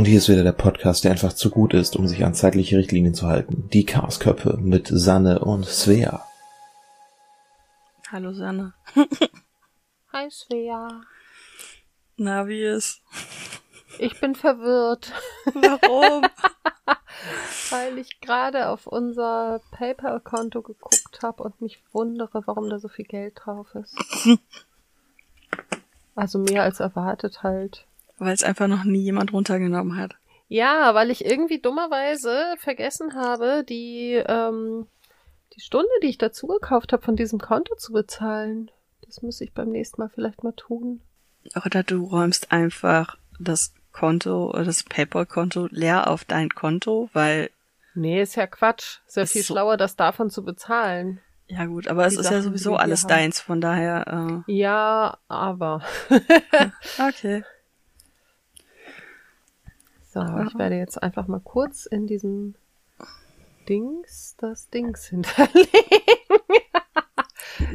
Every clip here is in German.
Und hier ist wieder der Podcast, der einfach zu gut ist, um sich an zeitliche Richtlinien zu halten. Die Chaosköpfe mit Sanne und Svea. Hallo Sanne. Hi Svea. Na, wie ist? Ich bin verwirrt. Warum? Weil ich gerade auf unser PayPal-Konto geguckt habe und mich wundere, warum da so viel Geld drauf ist. Also mehr als erwartet halt. Weil es einfach noch nie jemand runtergenommen hat. Ja, weil ich irgendwie dummerweise vergessen habe, die, ähm, die Stunde, die ich dazu gekauft habe, von diesem Konto zu bezahlen. Das muss ich beim nächsten Mal vielleicht mal tun. Oder du räumst einfach das Konto, das PayPal-Konto leer auf dein Konto, weil. Nee, ist ja Quatsch. Ist ja viel so- schlauer, das davon zu bezahlen. Ja gut, aber es ist ja sowieso alles deins, von daher. Ja, aber. Äh, okay. So, ich werde jetzt einfach mal kurz in diesem Dings das Dings hinterlegen.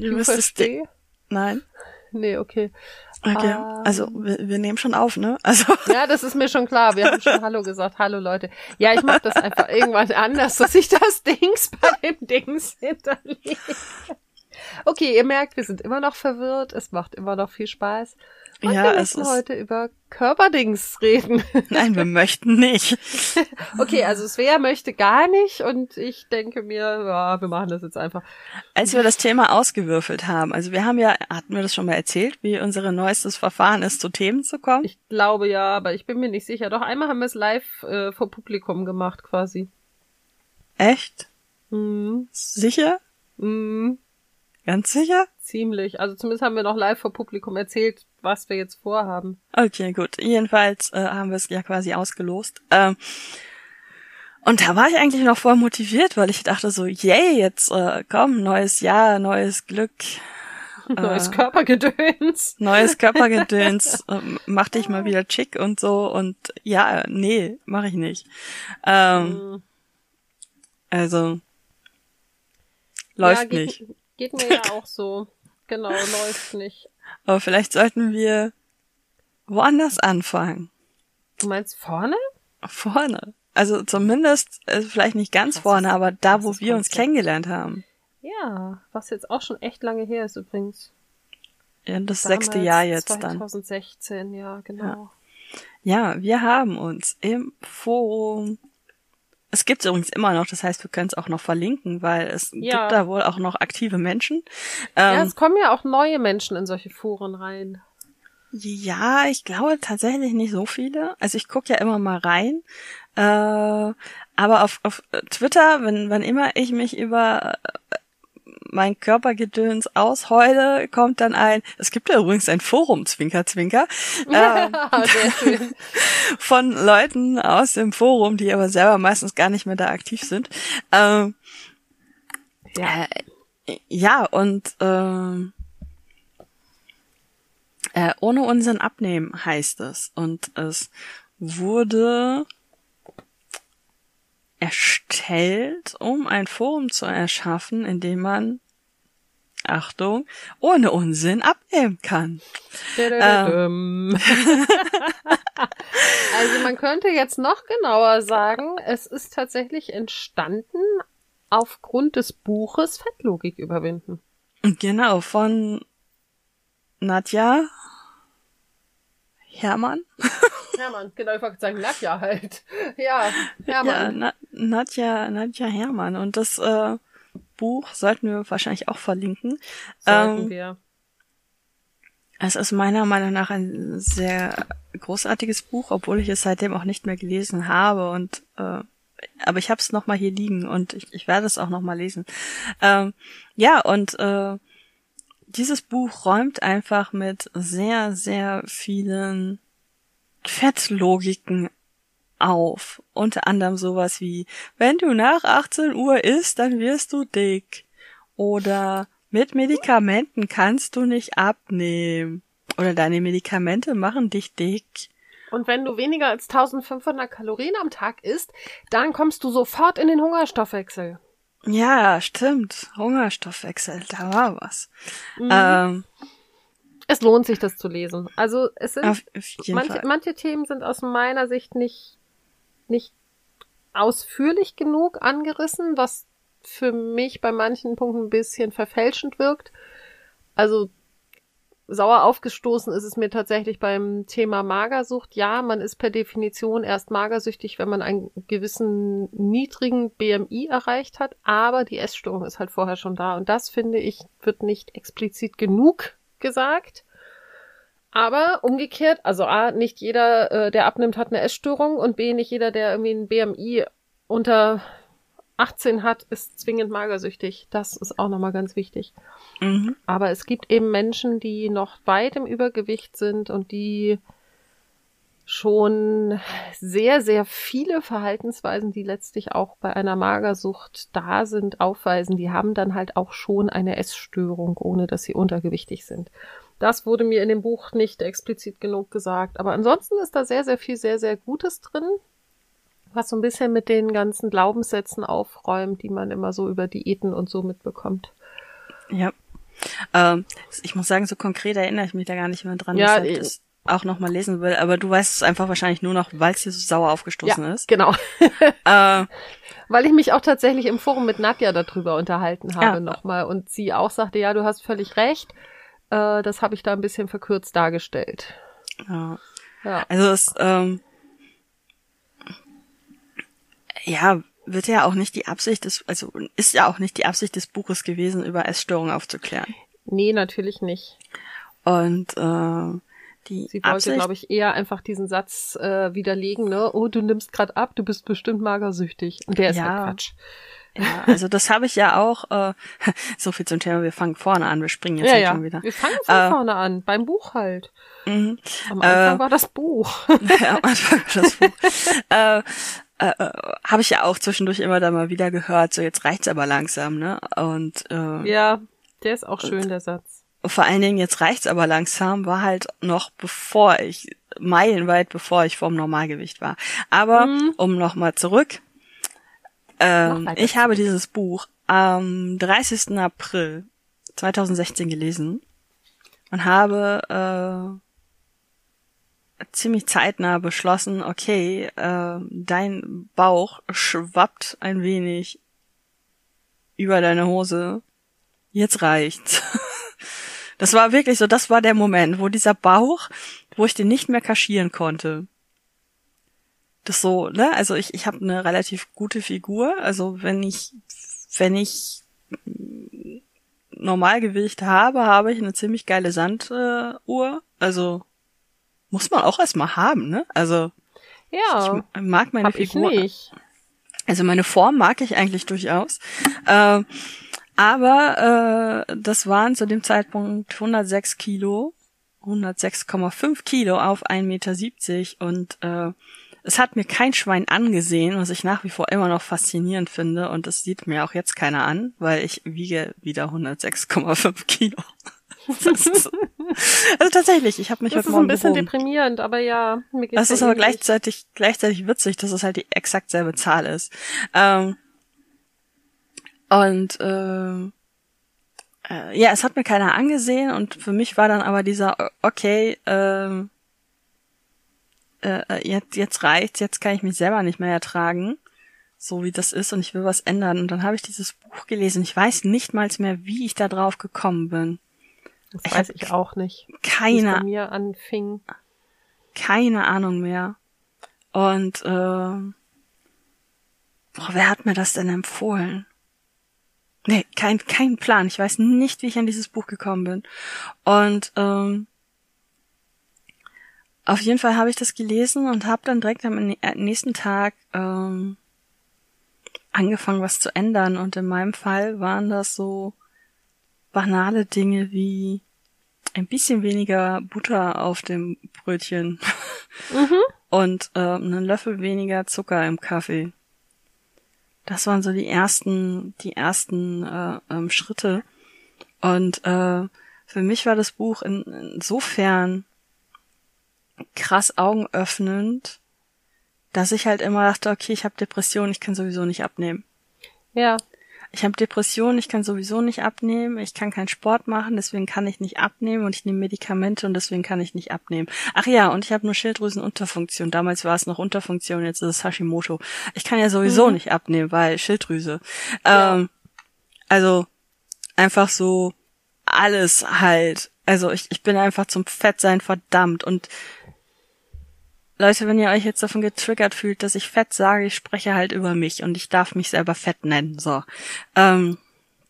Du verstehst? Nein. Nee, okay. Okay. Ähm. Also wir, wir nehmen schon auf, ne? Also Ja, das ist mir schon klar. Wir haben schon Hallo gesagt. Hallo Leute. Ja, ich mache das einfach irgendwann anders, dass ich das Dings bei dem Dings hinterlege. Okay, ihr merkt, wir sind immer noch verwirrt. Es macht immer noch viel Spaß. Und Ja, wir ist- heute über Körperdings reden. nein, wir möchten nicht. Okay, also Svea möchte gar nicht und ich denke mir, ja, wir machen das jetzt einfach. Als wir das Thema ausgewürfelt haben, also wir haben ja, hatten wir das schon mal erzählt, wie unser neuestes Verfahren ist, zu Themen zu kommen? Ich glaube ja, aber ich bin mir nicht sicher. Doch einmal haben wir es live äh, vor Publikum gemacht quasi. Echt? Mhm. Sicher? Mhm. Ganz sicher? Ziemlich. Also zumindest haben wir noch live vor Publikum erzählt, was wir jetzt vorhaben. Okay, gut. Jedenfalls äh, haben wir es ja quasi ausgelost. Ähm, und da war ich eigentlich noch voll motiviert, weil ich dachte so, yay, jetzt äh, komm, neues Jahr, neues Glück, Neues Äh. Körpergedöns. neues Körpergedöns, äh, mach dich mal wieder chic und so. Und ja, nee, mache ich nicht. Ähm, Mhm. also läuft ja, geht, nicht. Geht mir ja auch so. Genau, läuft nicht. Aber vielleicht sollten wir woanders anfangen. Du meinst vorne? Vorne. Also zumindest, äh, vielleicht nicht ganz Das vorne, ist- aber da, wo wir uns kennengelernt haben. Ja, was jetzt auch schon echt lange her ist übrigens. Ja, das Damals sechste Jahr jetzt dann. 2016, ja, genau. Ja, wir haben uns im Forum. Es gibt übrigens immer noch, das heißt, wir können es auch noch verlinken, weil es Ja. gibt da wohl auch noch aktive Menschen. Ja, Ähm, es kommen ja auch neue Menschen in solche Foren rein. ja, ich glaube tatsächlich nicht so viele. Also ich gucke ja immer mal rein. Äh, aber auf, auf Twitter, wenn, wann immer ich mich über mein Körpergedöns ausheule, kommt dann ein, es gibt ja übrigens ein Forum, Zwinker, Zwinker, ähm, schön. von Leuten aus dem Forum, die aber selber meistens gar nicht mehr da aktiv sind. Ähm, Ja. äh, ja, und ähm, äh, ohne Unsinn abnehmen heißt es. Und es wurde erstellt, um ein Forum zu erschaffen, in dem man, Achtung, ohne Unsinn abnehmen kann. Dä-dä-dä-däm. also man könnte jetzt noch genauer sagen, es ist tatsächlich entstanden aufgrund des Buches Fettlogik überwinden. Genau, von Nadja Hermann. Hermann, genau, ich wollte sagen, Nadja halt. Ja, Ja, Hermann. Na, Nadja, Nadja Hermann. Und das äh, Buch sollten wir wahrscheinlich auch verlinken. sollten ähm, wir. Es ist meiner Meinung nach ein sehr großartiges Buch, obwohl ich es seitdem auch nicht mehr gelesen habe. Und äh, aber ich habe es noch mal hier liegen und ich, ich werde es auch noch mal lesen. Ähm, ja und äh, dieses Buch räumt einfach mit sehr sehr vielen Fettlogiken auf. Unter anderem sowas wie, wenn du nach 18 Uhr isst, dann wirst du dick. Oder mit Medikamenten kannst du nicht abnehmen. Oder deine Medikamente machen dich dick. Und wenn du weniger als 1500 Kalorien am Tag isst, dann kommst du sofort in den Hungerstoffwechsel. Ja, stimmt. Hungerstoffwechsel, da war was. Mhm. Ähm, Es lohnt sich, das zu lesen. Also es sind Auf jeden manche, manche Themen sind aus meiner Sicht nicht, nicht ausführlich genug angerissen, was für mich bei manchen Punkten ein bisschen verfälschend wirkt. Also sauer aufgestoßen ist es mir tatsächlich beim Thema Magersucht. Ja, man ist per Definition erst magersüchtig, wenn man einen gewissen niedrigen BMI erreicht hat, aber die Essstörung ist halt vorher schon da. Und das, finde ich, wird nicht explizit genug gesagt. Aber umgekehrt, also A, nicht jeder, äh, der abnimmt, hat eine Essstörung und B, nicht jeder, der irgendwie ein BMI unter 18 hat, ist zwingend magersüchtig. Das ist auch nochmal ganz wichtig. Mhm. Aber es gibt eben Menschen, die noch weit im Übergewicht sind und die schon sehr, sehr viele Verhaltensweisen, die letztlich auch bei einer Magersucht da sind, aufweisen. Die haben dann halt auch schon eine Essstörung, ohne dass sie untergewichtig sind. Das wurde mir in dem Buch nicht explizit genug gesagt. Aber ansonsten ist da sehr, sehr viel, sehr, sehr Gutes drin, was so ein bisschen mit den ganzen Glaubenssätzen aufräumt, die man immer so über Diäten und so mitbekommt. Ja. Ähm, ich muss sagen, so konkret erinnere ich mich da gar nicht mehr dran, Ja, ich auch nochmal lesen will, aber du weißt es einfach wahrscheinlich nur noch, weil es dir so sauer aufgestoßen ja, ist. genau. Äh, Weil ich mich auch tatsächlich im Forum mit Nadja darüber unterhalten habe Ja. nochmal und sie auch sagte, ja, du hast völlig recht. Äh, das habe ich da ein bisschen verkürzt dargestellt. ja. Ja. Also es, ähm, ja, wird ja auch nicht die Absicht des, also ist ja auch nicht die Absicht des Buches gewesen, über Essstörungen aufzuklären. Nee, natürlich nicht. Und äh, die Sie wollte, glaube ich, eher einfach diesen Satz äh, widerlegen, ne? Oh, du nimmst gerade ab, du bist bestimmt magersüchtig. Und der ist Ja. halt Quatsch. ja, also das habe ich ja auch, äh, so viel zum Thema, wir fangen vorne an, wir springen jetzt Ja, halt ja. schon wieder. Wir fangen von Äh, vorne an, beim Buch halt. Mhm. Am Anfang Äh, war das Buch. ja, am Anfang das Buch. äh, äh, äh, habe ich ja auch zwischendurch immer da mal wieder gehört, so jetzt reicht's aber langsam, ne? Und äh, ja, der ist auch schön, der Satz. Vor allen Dingen jetzt reicht's aber langsam, war halt noch bevor ich, meilenweit bevor ich vom Normalgewicht war. Aber Mhm. um nochmal zurück, ähm, ich habe dieses Buch am 30. April 2016 gelesen und habe äh, ziemlich zeitnah beschlossen, okay, äh, dein Bauch schwappt ein wenig über deine Hose. Jetzt reicht's. Das war wirklich so, das war der Moment, wo dieser Bauch, wo ich den nicht mehr kaschieren konnte. Das so, ne? Also ich, ich habe eine relativ gute Figur. Also wenn ich, wenn ich Normalgewicht habe, habe ich eine ziemlich geile Sanduhr. Uhr. also muss man auch erstmal haben, ne? Also Ja, ich mag meine Figur. Also meine Form mag ich eigentlich durchaus. Äh, aber äh, das waren zu dem Zeitpunkt 106 Kilo, 106,5 Kilo auf 1,70 Meter und äh, es hat mir kein Schwein angesehen, was ich nach wie vor immer noch faszinierend finde und das sieht mir auch jetzt keiner an, weil ich wiege wieder 106,5 Kilo. Das ist, also tatsächlich, ich habe mich Das heute ist Morgen ein bisschen gewogen. deprimierend, aber ja, mir geht's Das ist aber ähnlich. gleichzeitig, gleichzeitig witzig, dass es halt die exakt selbe Zahl ist. Ähm, und äh, äh, ja, es hat mir keiner angesehen und für mich war dann aber dieser, äh, okay, ähm, äh, jetzt, jetzt reicht's, jetzt kann ich mich selber nicht mehr ertragen, so wie das ist und ich will was ändern. Und dann habe ich dieses Buch gelesen. Ich weiß nicht mal mehr, wie ich da drauf gekommen bin. Das ich weiß ich auch nicht. Keine mir anfing. keine Ahnung mehr. Und äh, boah, wer hat mir das denn empfohlen? Nee, kein, kein Plan. Ich weiß nicht, wie ich an dieses Buch gekommen bin. Und ähm, auf jeden Fall habe ich das gelesen und habe dann direkt am äh, nächsten Tag ähm, angefangen, was zu ändern. Und in meinem Fall waren das so banale Dinge wie ein bisschen weniger Butter auf dem Brötchen Mhm. und äh, einen Löffel weniger Zucker im Kaffee. Das waren so die ersten, die ersten äh, ähm, Schritte. Und äh, für mich war das Buch in, insofern krass augenöffnend, dass ich halt immer dachte, okay, ich habe Depression, ich kann sowieso nicht abnehmen. Ja. Ich habe Depressionen, ich kann sowieso nicht abnehmen, ich kann keinen Sport machen, deswegen kann ich nicht abnehmen und ich nehme Medikamente und deswegen kann ich nicht abnehmen. Ach ja, und ich habe nur Schilddrüsenunterfunktion. Damals war es noch Unterfunktion, jetzt ist es Hashimoto. Ich kann ja sowieso mhm. nicht abnehmen, weil Schilddrüse. Ja. Ähm, also einfach so alles halt. Also ich, ich bin einfach zum Fettsein verdammt und Leute, wenn ihr euch jetzt davon getriggert fühlt, dass ich fett sage, ich spreche halt über mich und ich darf mich selber fett nennen. So. Ähm,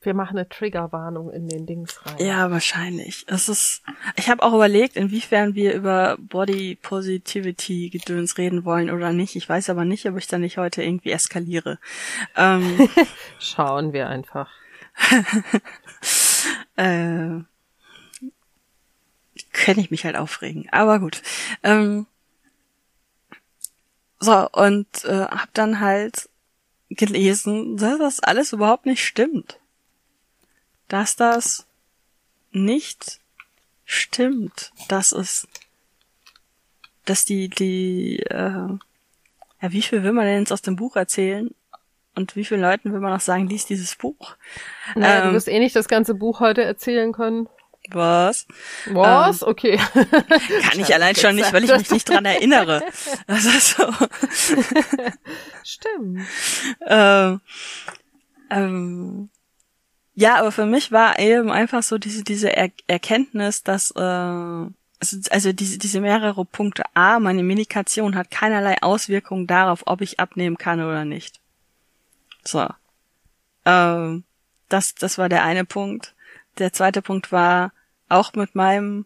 wir machen eine Triggerwarnung in den Dings rein. Ja, wahrscheinlich. Es ist. Ich habe auch überlegt, inwiefern wir über Body Positivity Gedöns reden wollen oder nicht. Ich weiß aber nicht, ob ich da nicht heute irgendwie eskaliere. Ähm, Schauen wir einfach. äh, könnte ich mich halt aufregen. Aber gut. Ähm, so, und äh, hab dann halt gelesen, dass das alles überhaupt nicht stimmt. Dass das nicht stimmt. Dass es, dass die, die, äh, ja, wie viel will man denn jetzt aus dem Buch erzählen? Und wie vielen Leuten will man noch sagen, lies dieses Buch? Naja, ähm, du wirst eh nicht das ganze Buch heute erzählen können. Was? Was? Ähm, okay. Kann ich allein schon nicht, weil ich mich nicht dran erinnere. Ist so. Stimmt. Ähm, ähm, ja, aber für mich war eben einfach so diese, diese er Erkenntnis, dass, äh, also, also diese, diese mehrere Punkte. A, meine Medikation hat keinerlei Auswirkungen darauf, ob ich abnehmen kann oder nicht. So. Ähm, das, das war der eine Punkt. Der zweite Punkt war, auch mit meinem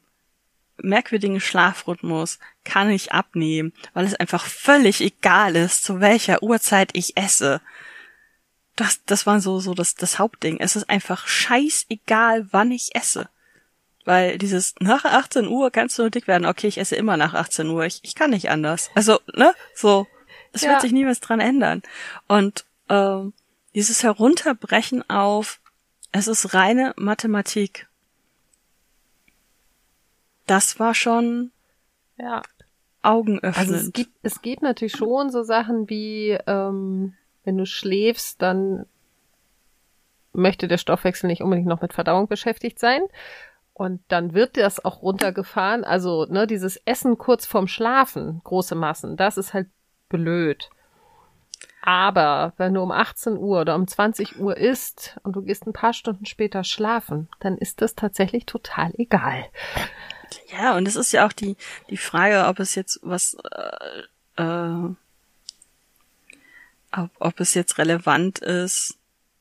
merkwürdigen Schlafrhythmus kann ich abnehmen, weil es einfach völlig egal ist, zu welcher Uhrzeit ich esse. Das, das war so, so das, das Hauptding. Es ist einfach scheißegal, wann ich esse. Weil dieses nach 18 Uhr kannst du nur dick werden. Okay, ich esse immer nach 18 Uhr. Ich, ich kann nicht anders. Also, ne? So. Es ja. wird sich nie was dran ändern. Und ähm, dieses Herunterbrechen auf, es ist reine Mathematik das war schon ja. augenöffnend. Also es gibt, es gibt natürlich schon so Sachen wie, ähm, wenn du schläfst, dann möchte der Stoffwechsel nicht unbedingt noch mit Verdauung beschäftigt sein. Und dann wird das auch runtergefahren. Also, ne, dieses Essen kurz vorm Schlafen, große Massen, das ist halt blöd. Aber wenn du um 18 Uhr oder um 20 Uhr isst und du gehst ein paar Stunden später schlafen, dann ist das tatsächlich total egal. Ja, und es ist ja auch die, die Frage, ob es jetzt was, äh, äh, ob, ob es jetzt relevant ist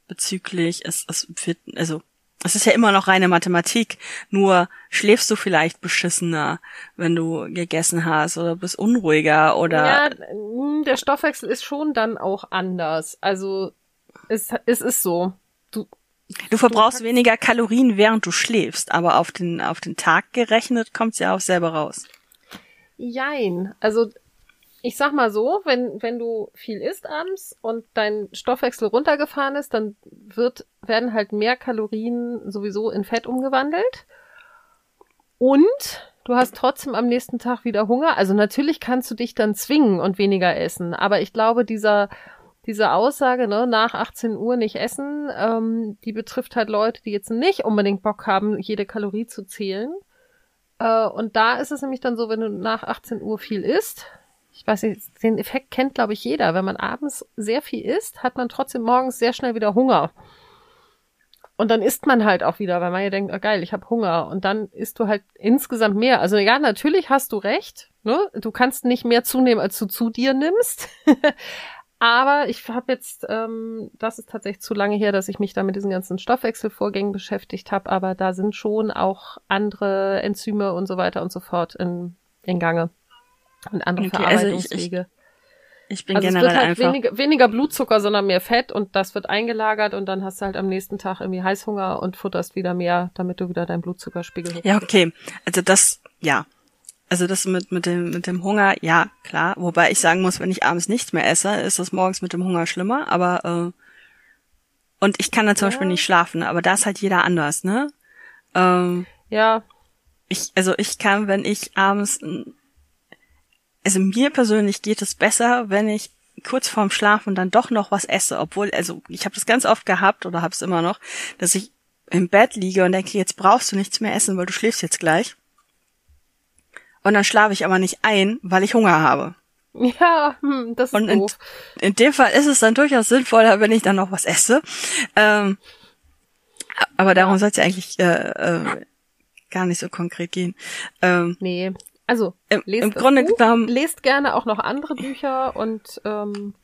bezüglich, es, es wird, also, es ist ja immer noch reine Mathematik, nur schläfst du vielleicht beschissener, wenn du gegessen hast oder bist unruhiger oder. Ja, der Stoffwechsel ist schon dann auch anders. Also, es, es ist so. Du, Du verbrauchst weniger Kalorien, während du schläfst, aber auf den, auf den Tag gerechnet kommt's ja auch selber raus. Jein. Also, ich sag mal so, wenn, wenn du viel isst abends und dein Stoffwechsel runtergefahren ist, dann wird, werden halt mehr Kalorien sowieso in Fett umgewandelt. Und du hast trotzdem am nächsten Tag wieder Hunger. Also natürlich kannst du dich dann zwingen und weniger essen. Aber ich glaube, dieser, diese Aussage, ne, nach 18 Uhr nicht essen, ähm, die betrifft halt Leute, die jetzt nicht unbedingt Bock haben, jede Kalorie zu zählen. Äh, und da ist es nämlich dann so, wenn du nach 18 Uhr viel isst, ich weiß nicht, den Effekt kennt, glaube ich, jeder. Wenn man abends sehr viel isst, hat man trotzdem morgens sehr schnell wieder Hunger. Und dann isst man halt auch wieder, weil man ja denkt, oh geil, ich habe Hunger. Und dann isst du halt insgesamt mehr. Also ja, natürlich hast du recht. Ne? Du kannst nicht mehr zunehmen, als du zu dir nimmst. Aber ich habe jetzt, ähm, das ist tatsächlich zu lange her, dass ich mich da mit diesen ganzen Stoffwechselvorgängen beschäftigt habe, aber da sind schon auch andere Enzyme und so weiter und so fort in, in Gange. Und andere okay, Verarbeitungswege. Also ich, ich, ich bin also generell es wird halt einfach weniger, weniger Blutzucker, sondern mehr Fett und das wird eingelagert und dann hast du halt am nächsten Tag irgendwie Heißhunger und futterst wieder mehr, damit du wieder deinen Blutzuckerspiegel Ja, okay. Also das, ja, also das mit, mit, dem, mit dem Hunger, ja, klar. Wobei ich sagen muss, wenn ich abends nichts mehr esse, ist das morgens mit dem Hunger schlimmer. Aber äh, und ich kann dann zum ja. Beispiel nicht schlafen, aber da ist halt jeder anders, ne? Ähm, ja. Ich, also ich kann, wenn ich abends, also mir persönlich geht es besser, wenn ich kurz vorm Schlafen dann doch noch was esse, obwohl, also ich habe das ganz oft gehabt oder habe es immer noch, dass ich im Bett liege und denke, jetzt brauchst du nichts mehr essen, weil du schläfst jetzt gleich. Und dann schlafe ich aber nicht ein, weil ich Hunger habe. Ja, hm, das ist Und in, doof. in dem Fall ist es dann durchaus sinnvoller, wenn ich dann noch was esse. Ähm, aber darum soll es ja eigentlich äh, äh, gar nicht so konkret gehen. Ähm, Nee. Also, Im- lest im Grunde Buch, genommen- lest gerne auch noch andere Bücher und ähm,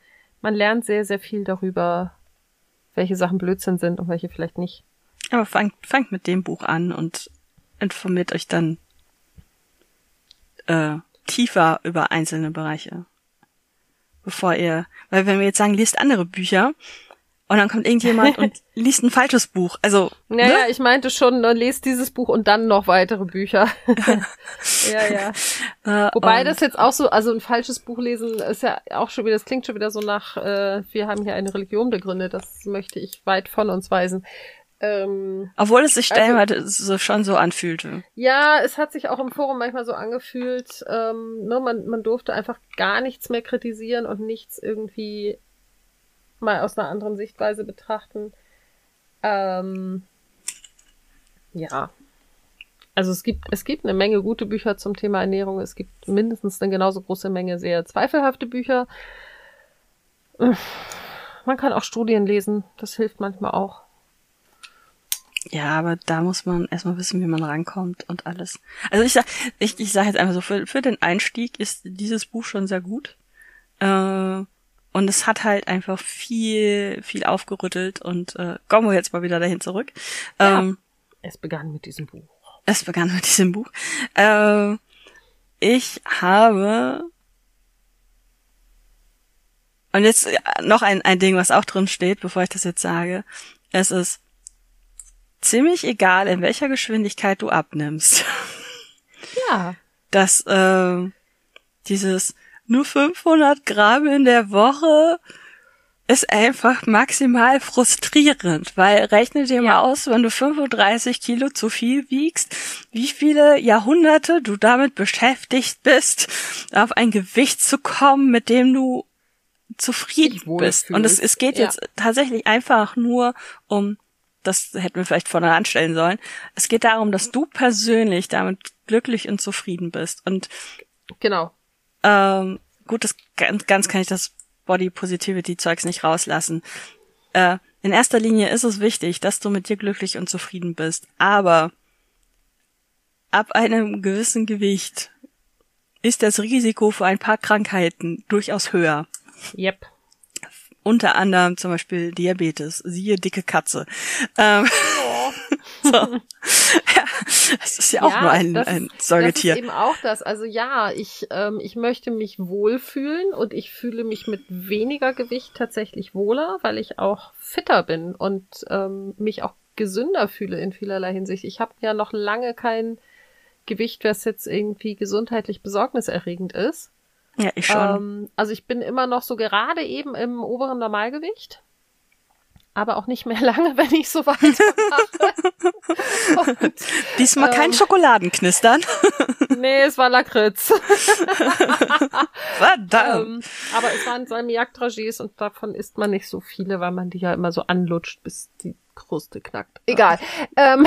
man lernt sehr, sehr viel darüber, welche Sachen Blödsinn sind und welche vielleicht nicht. aber fangt, fangt mit dem Buch an und informiert euch dann äh, tiefer über einzelne Bereiche. Bevor ihr, weil wenn wir jetzt sagen, lest andere Bücher und dann kommt irgendjemand und liest ein falsches Buch. Also, Naja, ne? ich meinte schon, ne, lest dieses Buch und dann noch weitere Bücher. ja, ja. Äh, Wobei das jetzt auch so, also ein falsches Buch lesen ist ja auch schon wieder, das klingt schon wieder so nach, äh, wir haben hier eine Religion begründet, das möchte ich weit von uns weisen. Ähm, Obwohl es sich Also- stellenweise so schon so anfühlte. ja, es hat sich auch im Forum manchmal so angefühlt, ähm, ne, man, man durfte einfach gar nichts mehr kritisieren und nichts irgendwie mal aus einer anderen Sichtweise betrachten. Ähm, ja. Also es gibt, es gibt eine Menge gute Bücher zum Thema Ernährung. Es gibt mindestens eine genauso große Menge sehr zweifelhafte Bücher. Man kann auch Studien lesen. Das hilft manchmal auch. Ja, aber da muss man erstmal wissen, wie man rankommt und alles. Also ich sag, ich, ich sag jetzt einfach so, für, für den Einstieg ist dieses Buch schon sehr gut. Äh, und es hat halt einfach viel, viel aufgerüttelt und äh, kommen wir jetzt mal wieder dahin zurück. Ja. Ähm, Es begann mit diesem Buch. es begann mit diesem Buch. Äh, ich habe und jetzt äh, noch ein, ein Ding, was auch drin steht, bevor ich das jetzt sage. Es ist ziemlich egal, in welcher Geschwindigkeit du abnimmst. Ja. Dass äh, dieses nur 500 Gramm in der Woche ist einfach maximal frustrierend, weil rechne dir mal aus, wenn du 35 Kilo zu viel wiegst, wie viele Jahrhunderte du damit beschäftigt bist, auf ein Gewicht zu kommen, mit dem du zufrieden bist. Und es, es geht Ja. jetzt tatsächlich einfach nur um, das hätten wir vielleicht vorne anstellen sollen, es geht darum, dass du persönlich damit glücklich und zufrieden bist. Und Genau. ähm, gut, das ganz, ganz kann ich das Body Positivity Zeugs nicht rauslassen. Äh, in erster Linie ist es wichtig, dass du mit dir glücklich und zufrieden bist. Aber ab einem gewissen Gewicht ist das Risiko für ein paar Krankheiten durchaus höher. Yep. Unter anderem zum Beispiel Diabetes, siehe dicke Katze. Ähm, so. ja, es ist ja auch nur ein, das ein Säugetier. Das ist eben auch das. Also ja, ich, ähm, ich möchte mich wohlfühlen und ich fühle mich mit weniger Gewicht tatsächlich wohler, weil ich auch fitter bin und ähm, mich auch gesünder fühle in vielerlei Hinsicht. Ich habe ja noch lange kein Gewicht, was jetzt irgendwie gesundheitlich besorgniserregend ist. Ja, ich schon. Ähm, also ich bin immer noch so gerade eben im oberen Normalgewicht. Aber auch nicht mehr lange, wenn ich so weitermache. Und, Diesmal kein ähm, Schokoladenknistern. nee, es war Lakritz. Verdammt. ähm, aber es waren Salmiak-Dragés und davon isst man nicht so viele, weil man die ja immer so anlutscht, bis die Kruste knackt. Egal. Ähm,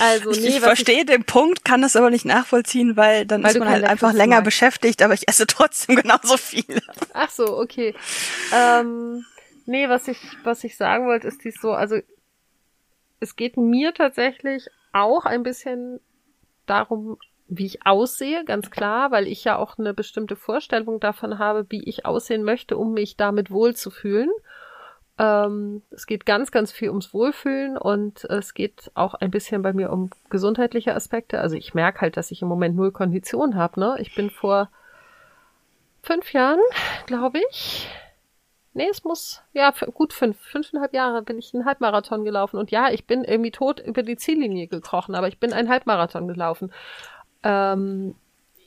also, ich nee, ich verstehe den Punkt, kann das aber nicht nachvollziehen, weil dann Weil ist man halt einfach Lakritz länger magst. beschäftigt, aber ich esse trotzdem genauso viel. Ach so, okay. Ähm, nee, was ich, was ich sagen wollte, ist dies so, also es geht mir tatsächlich auch ein bisschen darum, wie ich aussehe, ganz klar, weil ich ja auch eine bestimmte Vorstellung davon habe, wie ich aussehen möchte, um mich damit wohlzufühlen. Ähm, es geht ganz, ganz viel ums Wohlfühlen und es geht auch ein bisschen bei mir um gesundheitliche Aspekte. Also ich merke halt, dass ich im Moment null Kondition habe. Ne? Ich bin vor fünf Jahren, glaube ich. Nee, es muss, ja, gut fünf, fünfeinhalb Jahre bin ich einen Halbmarathon gelaufen. Und ja, ich bin irgendwie tot über die Ziellinie gekrochen, aber ich bin einen Halbmarathon gelaufen. Ähm,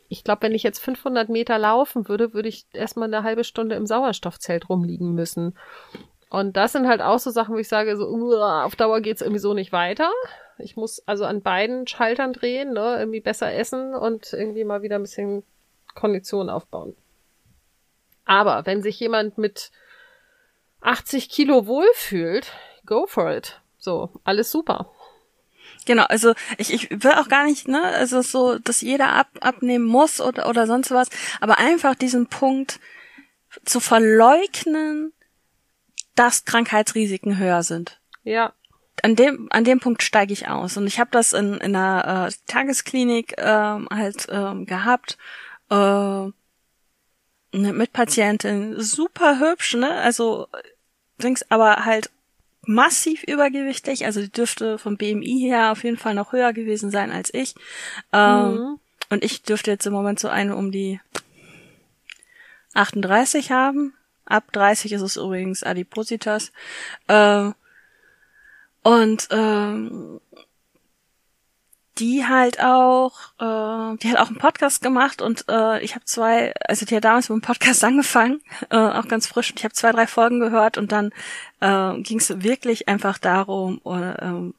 ich glaube, wenn ich jetzt 500 Meter laufen würde, würde ich erstmal eine halbe Stunde im Sauerstoffzelt rumliegen müssen. Und das sind halt auch so Sachen, wo ich sage, so, uah, auf Dauer geht's irgendwie so nicht weiter. Ich muss also an beiden Schaltern drehen, ne, irgendwie besser essen und irgendwie mal wieder ein bisschen Kondition aufbauen. Aber wenn sich jemand mit 80 Kilo wohlfühlt, go for it. So, alles super. Genau, also ich, ich will auch gar nicht, ne, also so, dass jeder ab, abnehmen muss oder, oder sonst was, aber einfach diesen Punkt zu verleugnen, dass Krankheitsrisiken höher sind. Ja. An dem, an dem Punkt steige ich aus. Und ich habe das in, in einer äh, Tagesklinik ähm, halt ähm, gehabt. Äh, ne, mit Patientin super hübsch, ne? Also Dings, aber halt massiv übergewichtig, also die dürfte vom BMI her auf jeden Fall noch höher gewesen sein als ich. Ähm, mhm. Und ich dürfte jetzt im Moment so eine um die 38 haben. Ab 30 ist es übrigens Adipositas. Äh, und ähm, die halt auch, äh, die hat auch einen Podcast gemacht und äh, ich habe zwei, also die hat damals mit dem Podcast angefangen, äh, auch ganz frisch. Und ich habe zwei, drei Folgen gehört und dann äh, ging es wirklich einfach darum, äh,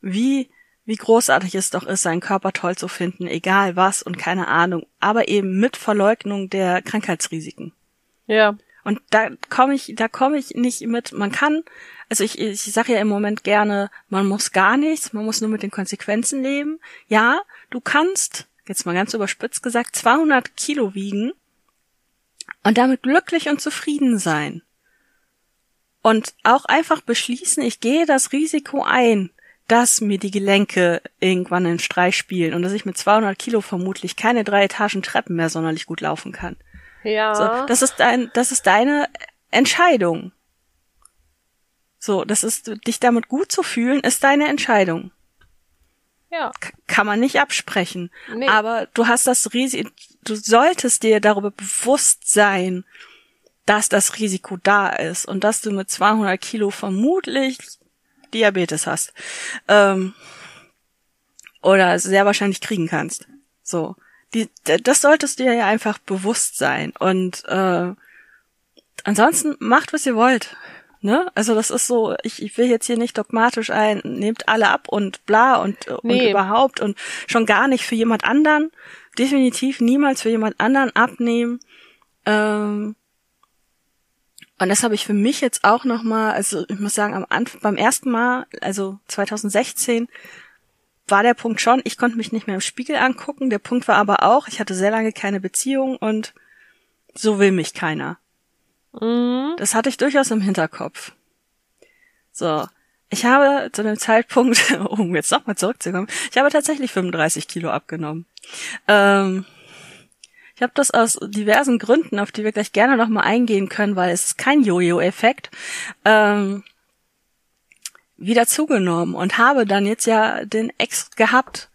wie wie großartig es doch ist, seinen Körper toll zu finden, egal was und keine Ahnung, aber eben mit Verleugnung der Krankheitsrisiken. Ja. Und da komme ich, da komme ich nicht mit. Man kann also ich, ich sage ja im Moment gerne, man muss gar nichts, man muss nur mit den Konsequenzen leben. Ja, du kannst, jetzt mal ganz überspitzt gesagt, 200 Kilo wiegen und damit glücklich und zufrieden sein. Und auch einfach beschließen, ich gehe das Risiko ein, dass mir die Gelenke irgendwann einen Streich spielen und dass ich mit 200 Kilo vermutlich keine drei Etagen Treppen mehr sonderlich gut laufen kann. Ja. So, das ist dein, das ist deine Entscheidung. So, das ist, dich damit gut zu fühlen, ist deine Entscheidung. Ja. Kann man nicht absprechen. Nee. Aber du hast das Risiko, du solltest dir darüber bewusst sein, dass das Risiko da ist und dass du mit 200 Kilo vermutlich Diabetes hast. Ähm, oder sehr wahrscheinlich kriegen kannst. So. Die, das solltest dir ja einfach bewusst sein. Und äh, ansonsten macht, was ihr wollt. Ne? Also das ist so, ich, ich will jetzt hier nicht dogmatisch ein, nehmt alle ab und bla und, und Nee. überhaupt und schon gar nicht für jemand anderen. Definitiv niemals für jemand anderen abnehmen. Ähm, und das habe ich für mich jetzt auch nochmal, also ich muss sagen, am Anfang, beim ersten Mal, also 2016, war der Punkt schon, ich konnte mich nicht mehr im Spiegel angucken. Der Punkt war aber auch, ich hatte sehr lange keine Beziehung und so will mich keiner. Mhm. Das hatte ich durchaus im Hinterkopf. So. Ich habe zu dem Zeitpunkt, um jetzt nochmal zurückzukommen, ich habe tatsächlich 35 Kilo abgenommen. Ähm, ich habe das aus diversen Gründen, auf die wir gleich gerne nochmal eingehen können, weil es ist kein Jojo-Effekt, ähm, wieder zugenommen und habe dann jetzt ja den Ex gehabt,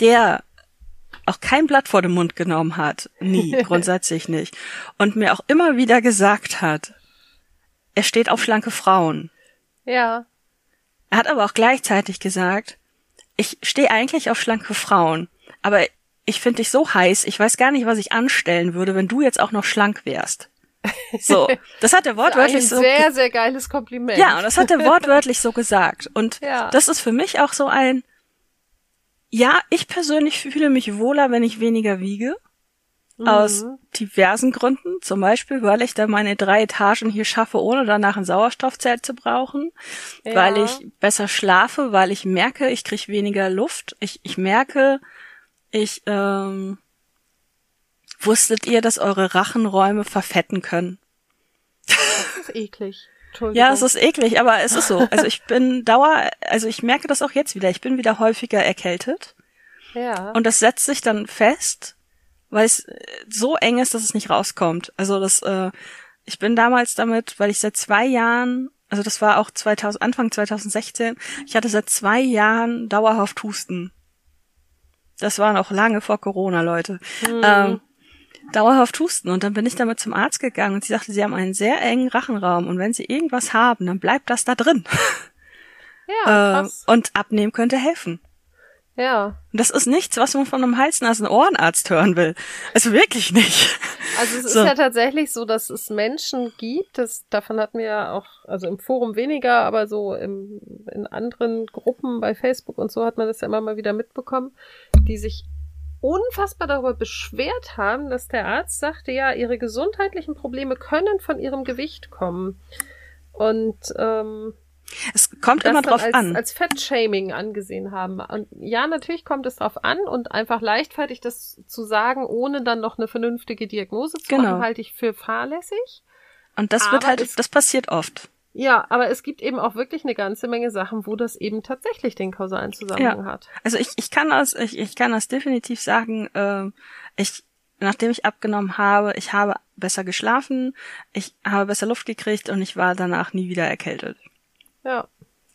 der auch kein Blatt vor den Mund genommen hat. Nie, grundsätzlich nicht. Und mir auch immer wieder gesagt hat, er steht auf schlanke Frauen. Ja. Er hat aber auch gleichzeitig gesagt, ich stehe eigentlich auf schlanke Frauen, aber ich finde dich so heiß, ich weiß gar nicht, was ich anstellen würde, wenn du jetzt auch noch schlank wärst. So, das hat er wortwörtlich so sehr, sehr geiles Kompliment. ja, und das hat er wortwörtlich so gesagt. Und Ja. das ist für mich auch so ein, ja, ich persönlich fühle mich wohler, wenn ich weniger wiege. Aus Mhm. diversen Gründen. Zum Beispiel, weil ich da meine drei Etagen hier schaffe, ohne danach ein Sauerstoffzelt zu brauchen. Ja. Weil ich besser schlafe, weil ich merke, ich kriege weniger Luft. Ich, ich merke, ich, ähm, wusstet ihr, dass eure Rachenräume verfetten können? Das ist eklig. Ja, es ist eklig, aber es ist so. Also ich bin Dauer, also ich merke das auch jetzt wieder. Ich bin wieder häufiger erkältet ja. und das setzt sich dann fest, weil es äh, so eng ist, dass es nicht rauskommt. Also das, äh, ich bin damals damit, weil ich seit zwei Jahren, also das war auch 2000, Anfang 2016, ich hatte seit zwei Jahren dauerhaft Husten. Das war noch lange vor Corona, Leute. Ähm, dauerhaft husten. Und dann bin ich damit zum Arzt gegangen und sie sagte, sie haben einen sehr engen Rachenraum und wenn sie irgendwas haben, dann bleibt das da drin. ja, Äh, und abnehmen könnte helfen. ja. Und das ist nichts, was man von einem Hals-Nasen-Ohrenarzt hören will. Also wirklich nicht. Also es So. ist ja tatsächlich so, dass es Menschen gibt, das, davon hatten wir ja auch, also im Forum weniger, aber so im, in anderen Gruppen bei Facebook und so hat man das ja immer mal wieder mitbekommen, die sich unfassbar darüber beschwert haben, dass der Arzt sagte, ja, ihre gesundheitlichen Probleme können von ihrem Gewicht kommen. Und ähm, es kommt immer drauf als, an. als Fettshaming angesehen haben. Und ja, natürlich kommt es drauf an und einfach leichtfertig das zu sagen, ohne dann noch eine vernünftige Diagnose zu Genau. machen, halte ich für fahrlässig. Und das wird aber halt, es- das passiert oft. Ja, aber es gibt eben auch wirklich eine ganze Menge Sachen, wo das eben tatsächlich den kausalen Zusammenhang hat. Also ich, ich kann das, ich, ich kann das definitiv sagen, ähm, ich, nachdem ich abgenommen habe, ich habe besser geschlafen, ich habe besser Luft gekriegt und ich war danach nie wieder erkältet. Ja.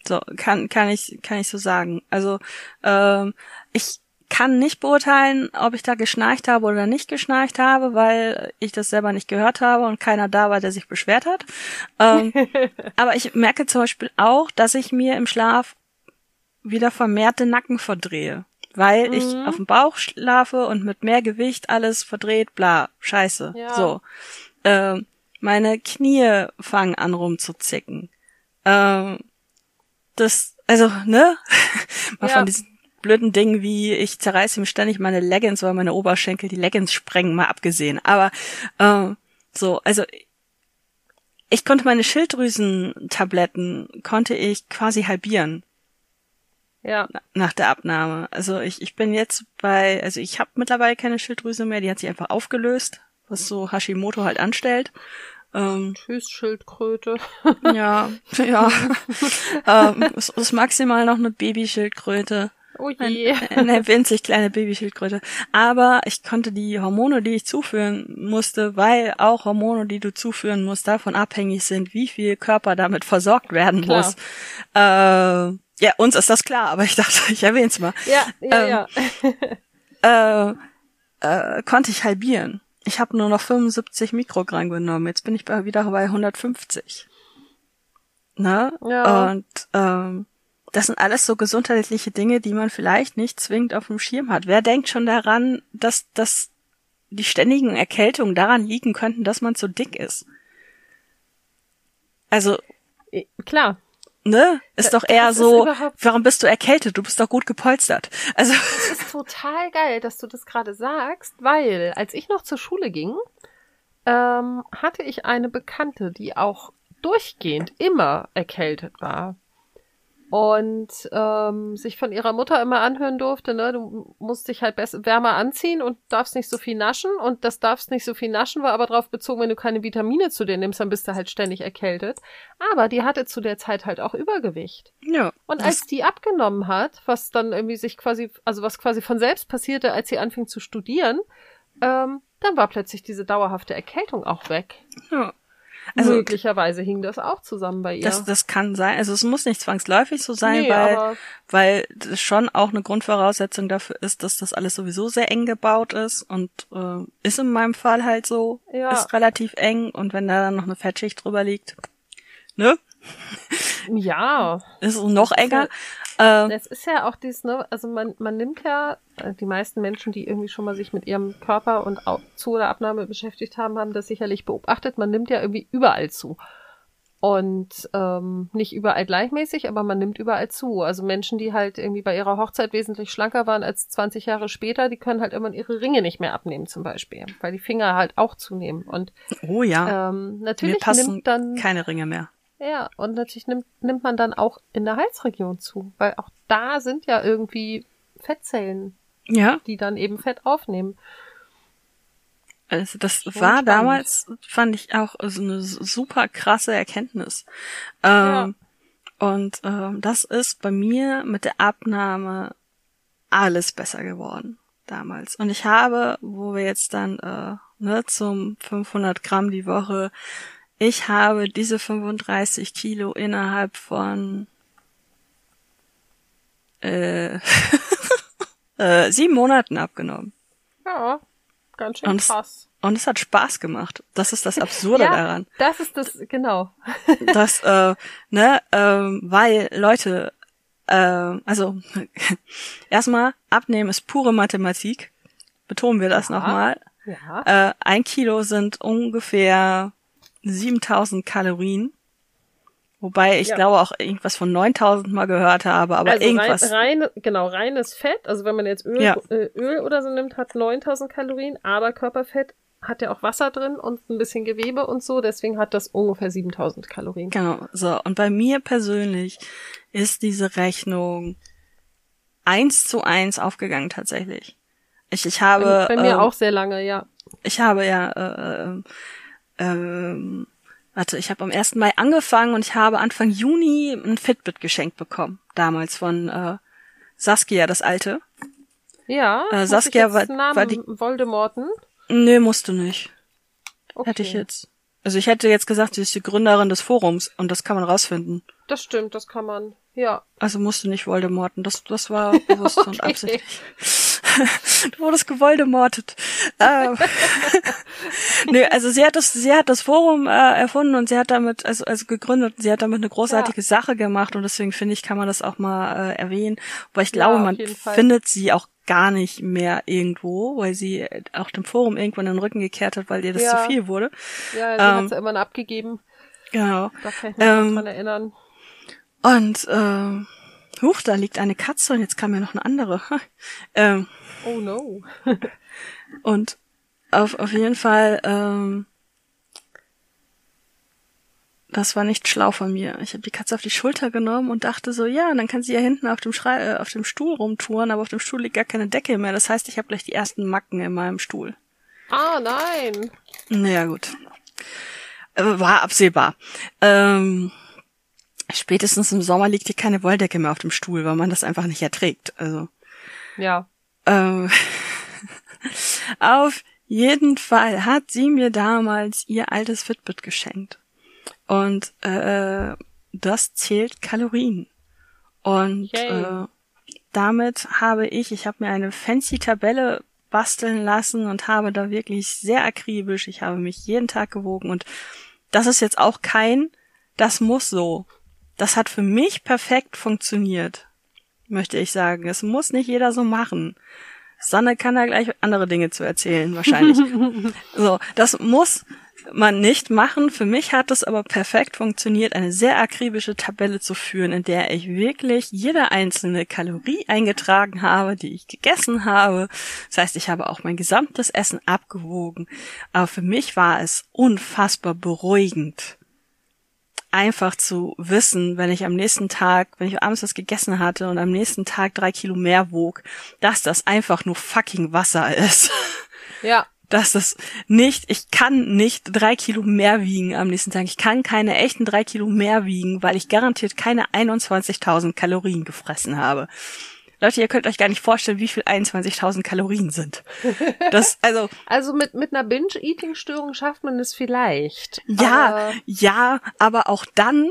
So, kann, kann ich, kann ich so sagen. Also, ähm, ich kann nicht beurteilen, ob ich da geschnarcht habe oder nicht geschnarcht habe, weil ich das selber nicht gehört habe und keiner da war, der sich beschwert hat. Ähm, aber ich merke zum Beispiel auch, dass ich mir im Schlaf wieder vermehrt den Nacken verdrehe. Weil ich Mhm. auf dem Bauch schlafe und mit mehr Gewicht alles verdreht, bla, scheiße. Ja. So. Ähm, meine Knie fangen an rumzuzicken. Ähm, das, also, ne? Mal Ja. von diesen blöden Dingen wie, ich zerreiße mir ständig meine Leggings, weil meine Oberschenkel die Leggings sprengen, mal abgesehen. Aber ähm, so, also ich konnte meine Schilddrüsentabletten, konnte ich quasi halbieren Ja. nach der Abnahme. Also ich, ich bin jetzt bei, also ich habe mittlerweile keine Schilddrüse mehr, die hat sich einfach aufgelöst, was so Hashimoto halt anstellt. Ähm, Tschüss, Schildkröte. ja, ja. ähm, es ist maximal noch eine Babyschildkröte. Oh je. eine winzig kleine Babyschildkröte. Aber ich konnte die Hormone, die ich zuführen musste, weil auch Hormone, die du zuführen musst, davon abhängig sind, wie viel Körper damit versorgt werden Klar. muss. Äh, ja, uns ist das klar, aber ich dachte, ich erwähne es mal. Ja, ja, Ähm, ja. Äh, äh, konnte ich halbieren. Ich habe nur noch 75 Mikrogramm genommen. Jetzt bin ich bei, wieder bei 150. Ne? Ja. Und ähm, das sind alles so gesundheitliche Dinge, die man vielleicht nicht zwingend auf dem Schirm hat. Wer denkt schon daran, dass, dass die ständigen Erkältungen daran liegen könnten, dass man zu dick ist? Also, Klar. ne? Ist doch eher das so, warum bist du erkältet? Du bist doch gut gepolstert. Also, Es ist total geil, dass du das gerade sagst, weil als ich noch zur Schule ging, ähm, hatte ich eine Bekannte, die auch durchgehend immer erkältet war. Und ähm, sich von ihrer Mutter immer anhören durfte, ne, du musst dich halt besser wärmer anziehen und darfst nicht so viel naschen. Und das darfst nicht so viel naschen, war aber darauf bezogen, wenn du keine Vitamine zu dir nimmst, dann bist du halt ständig erkältet. Aber die hatte zu der Zeit halt auch Übergewicht. ja. Und als die abgenommen hat, was dann irgendwie sich quasi, also was quasi von selbst passierte, als sie anfing zu studieren, ähm, dann war plötzlich diese dauerhafte Erkältung auch weg. ja. Also, Möglicherweise hing das auch zusammen bei ihr. Das, das kann sein. Also es muss nicht zwangsläufig so sein, Nee, weil, weil das schon auch eine Grundvoraussetzung dafür ist, dass das alles sowieso sehr eng gebaut ist und äh, ist in meinem Fall halt so, Ja. ist relativ eng und wenn da dann noch eine Fettschicht drüber liegt, ne, ja, ist noch enger. Es ist ja auch dies, ne, also man, man nimmt ja, äh, die meisten Menschen, die irgendwie schon mal sich mit ihrem Körper und Zu- oder Abnahme beschäftigt haben, haben das sicherlich beobachtet, man nimmt ja irgendwie überall zu. Und ähm, nicht überall gleichmäßig, aber man nimmt überall zu. Also Menschen, die halt irgendwie bei ihrer Hochzeit wesentlich schlanker waren als 20 Jahre später, die können halt immer ihre Ringe nicht mehr abnehmen zum Beispiel, weil die Finger halt auch zunehmen. Und oh ja, ähm, mir natürlich passen nimmt dann keine Ringe mehr. Ja, und natürlich nimmt, nimmt man dann auch in der Halsregion zu, weil auch da sind ja irgendwie Fettzellen, Ja, die dann eben Fett aufnehmen. also das Schon war spannend. damals, fand ich auch so eine super krasse Erkenntnis. Ähm, Und ähm, das ist bei mir mit der Abnahme alles besser geworden damals. Und ich habe, wo wir jetzt dann äh, ne, zum 500 Gramm die Woche, ich habe diese 35 Kilo innerhalb von äh, äh, sieben Monaten abgenommen. Ja, ganz schön Und es- krass. Und es hat Spaß gemacht. Das ist das Absurde ja, daran. das ist das, genau. dass äh, ne, ähm, weil Leute, äh, also erstmal abnehmen ist pure Mathematik. Betonen wir das Ja. nochmal. Ja, Äh, ein Kilo sind ungefähr 7000 Kalorien. Wobei ich Ja. glaube auch irgendwas von 9000 mal gehört habe, aber also irgendwas. Rein, rein, genau, reines Fett, also wenn man jetzt Öl, Ja. äh, Öl oder so nimmt, hat 9000 Kalorien, aber Körperfett hat ja auch Wasser drin und ein bisschen Gewebe und so, deswegen hat das ungefähr 7000 Kalorien. Genau, so. Und bei mir persönlich ist diese Rechnung eins zu eins aufgegangen tatsächlich. Ich, ich habe. Bei mir ähm, auch sehr lange, ja. Ich habe ja, äh, ähm, warte, ich habe am 1. Mai angefangen und ich habe Anfang Juni ein Fitbit geschenkt bekommen. Damals von äh, Saskia, das alte. Ja, Äh, Saskia jetzt war- war die- Voldemorten. Nee, musste nicht. Okay. Hätte ich jetzt. Also ich hätte jetzt gesagt, sie ist die Gründerin des Forums und das kann man rausfinden. Das stimmt, das kann man. Ja. Also musste nicht Voldemorten. Das, das war bewusst und Okay. absichtlich. du wurdest gewoldemortet. Ähm, Nö, also sie hat das, sie hat das Forum äh, erfunden und sie hat damit, also, also gegründet, sie hat damit eine großartige Sache gemacht und deswegen finde ich, kann man das auch mal äh, erwähnen. Aber ich Ja, glaube, auf man findet sie auch gar nicht mehr irgendwo, weil sie äh, auch dem Forum irgendwann den Rücken gekehrt hat, weil ihr das Ja. zu viel wurde. Ja, sie Ähm, hat's ja immer abgegeben. Genau. Da kann ich mich ähm, dran erinnern. Und ähm, huch, da liegt eine Katze und jetzt kam ja noch eine andere. ähm, Oh no. Und auf, auf jeden Fall, ähm, das war nicht schlau von mir. Ich habe die Katze auf die Schulter genommen und dachte so, ja, dann kann sie ja hinten auf dem, Schrei äh, auf dem Stuhl rumtouren, aber auf dem Stuhl liegt gar keine Decke mehr. Das heißt, ich habe gleich die ersten Macken in meinem Stuhl. Ah, nein. Naja, gut. Äh, War absehbar. Ähm, spätestens im Sommer liegt hier keine Wolldecke mehr auf dem Stuhl, weil man das einfach nicht erträgt. Also. Ja. Ähm, auf jeden Fall hat sie mir damals ihr altes Fitbit geschenkt. Und äh, das zählt Kalorien. Und Yay. äh, damit habe ich, ich habe mir eine fancy Tabelle basteln lassen und habe da wirklich sehr akribisch, ich habe mich jeden Tag gewogen und das ist jetzt auch kein, das muss so. Das hat für mich perfekt funktioniert, möchte ich sagen. Es muss nicht jeder so machen. Sanne kann da gleich andere Dinge zu erzählen, wahrscheinlich. so, das muss man nicht machen. Für mich hat es aber perfekt funktioniert, eine sehr akribische Tabelle zu führen, in der ich wirklich jede einzelne Kalorie eingetragen habe, die ich gegessen habe. Das heißt, ich habe auch mein gesamtes Essen abgewogen. Aber für mich war es unfassbar beruhigend, einfach zu wissen, wenn ich am nächsten Tag, wenn ich abends was gegessen hatte und am nächsten Tag drei Kilo mehr wog, dass das einfach nur fucking Wasser ist. Ja. Dass das nicht, ich kann nicht drei Kilo mehr wiegen am nächsten Tag. Ich kann keine echten drei Kilo mehr wiegen, weil ich garantiert keine 21.000 Kalorien gefressen habe. Leute, ihr könnt euch gar nicht vorstellen, wie viel 21.000 Kalorien sind. Das, also, Also mit, mit einer Binge-Eating-Störung schafft man es vielleicht. Ja, Aber, ja, aber auch dann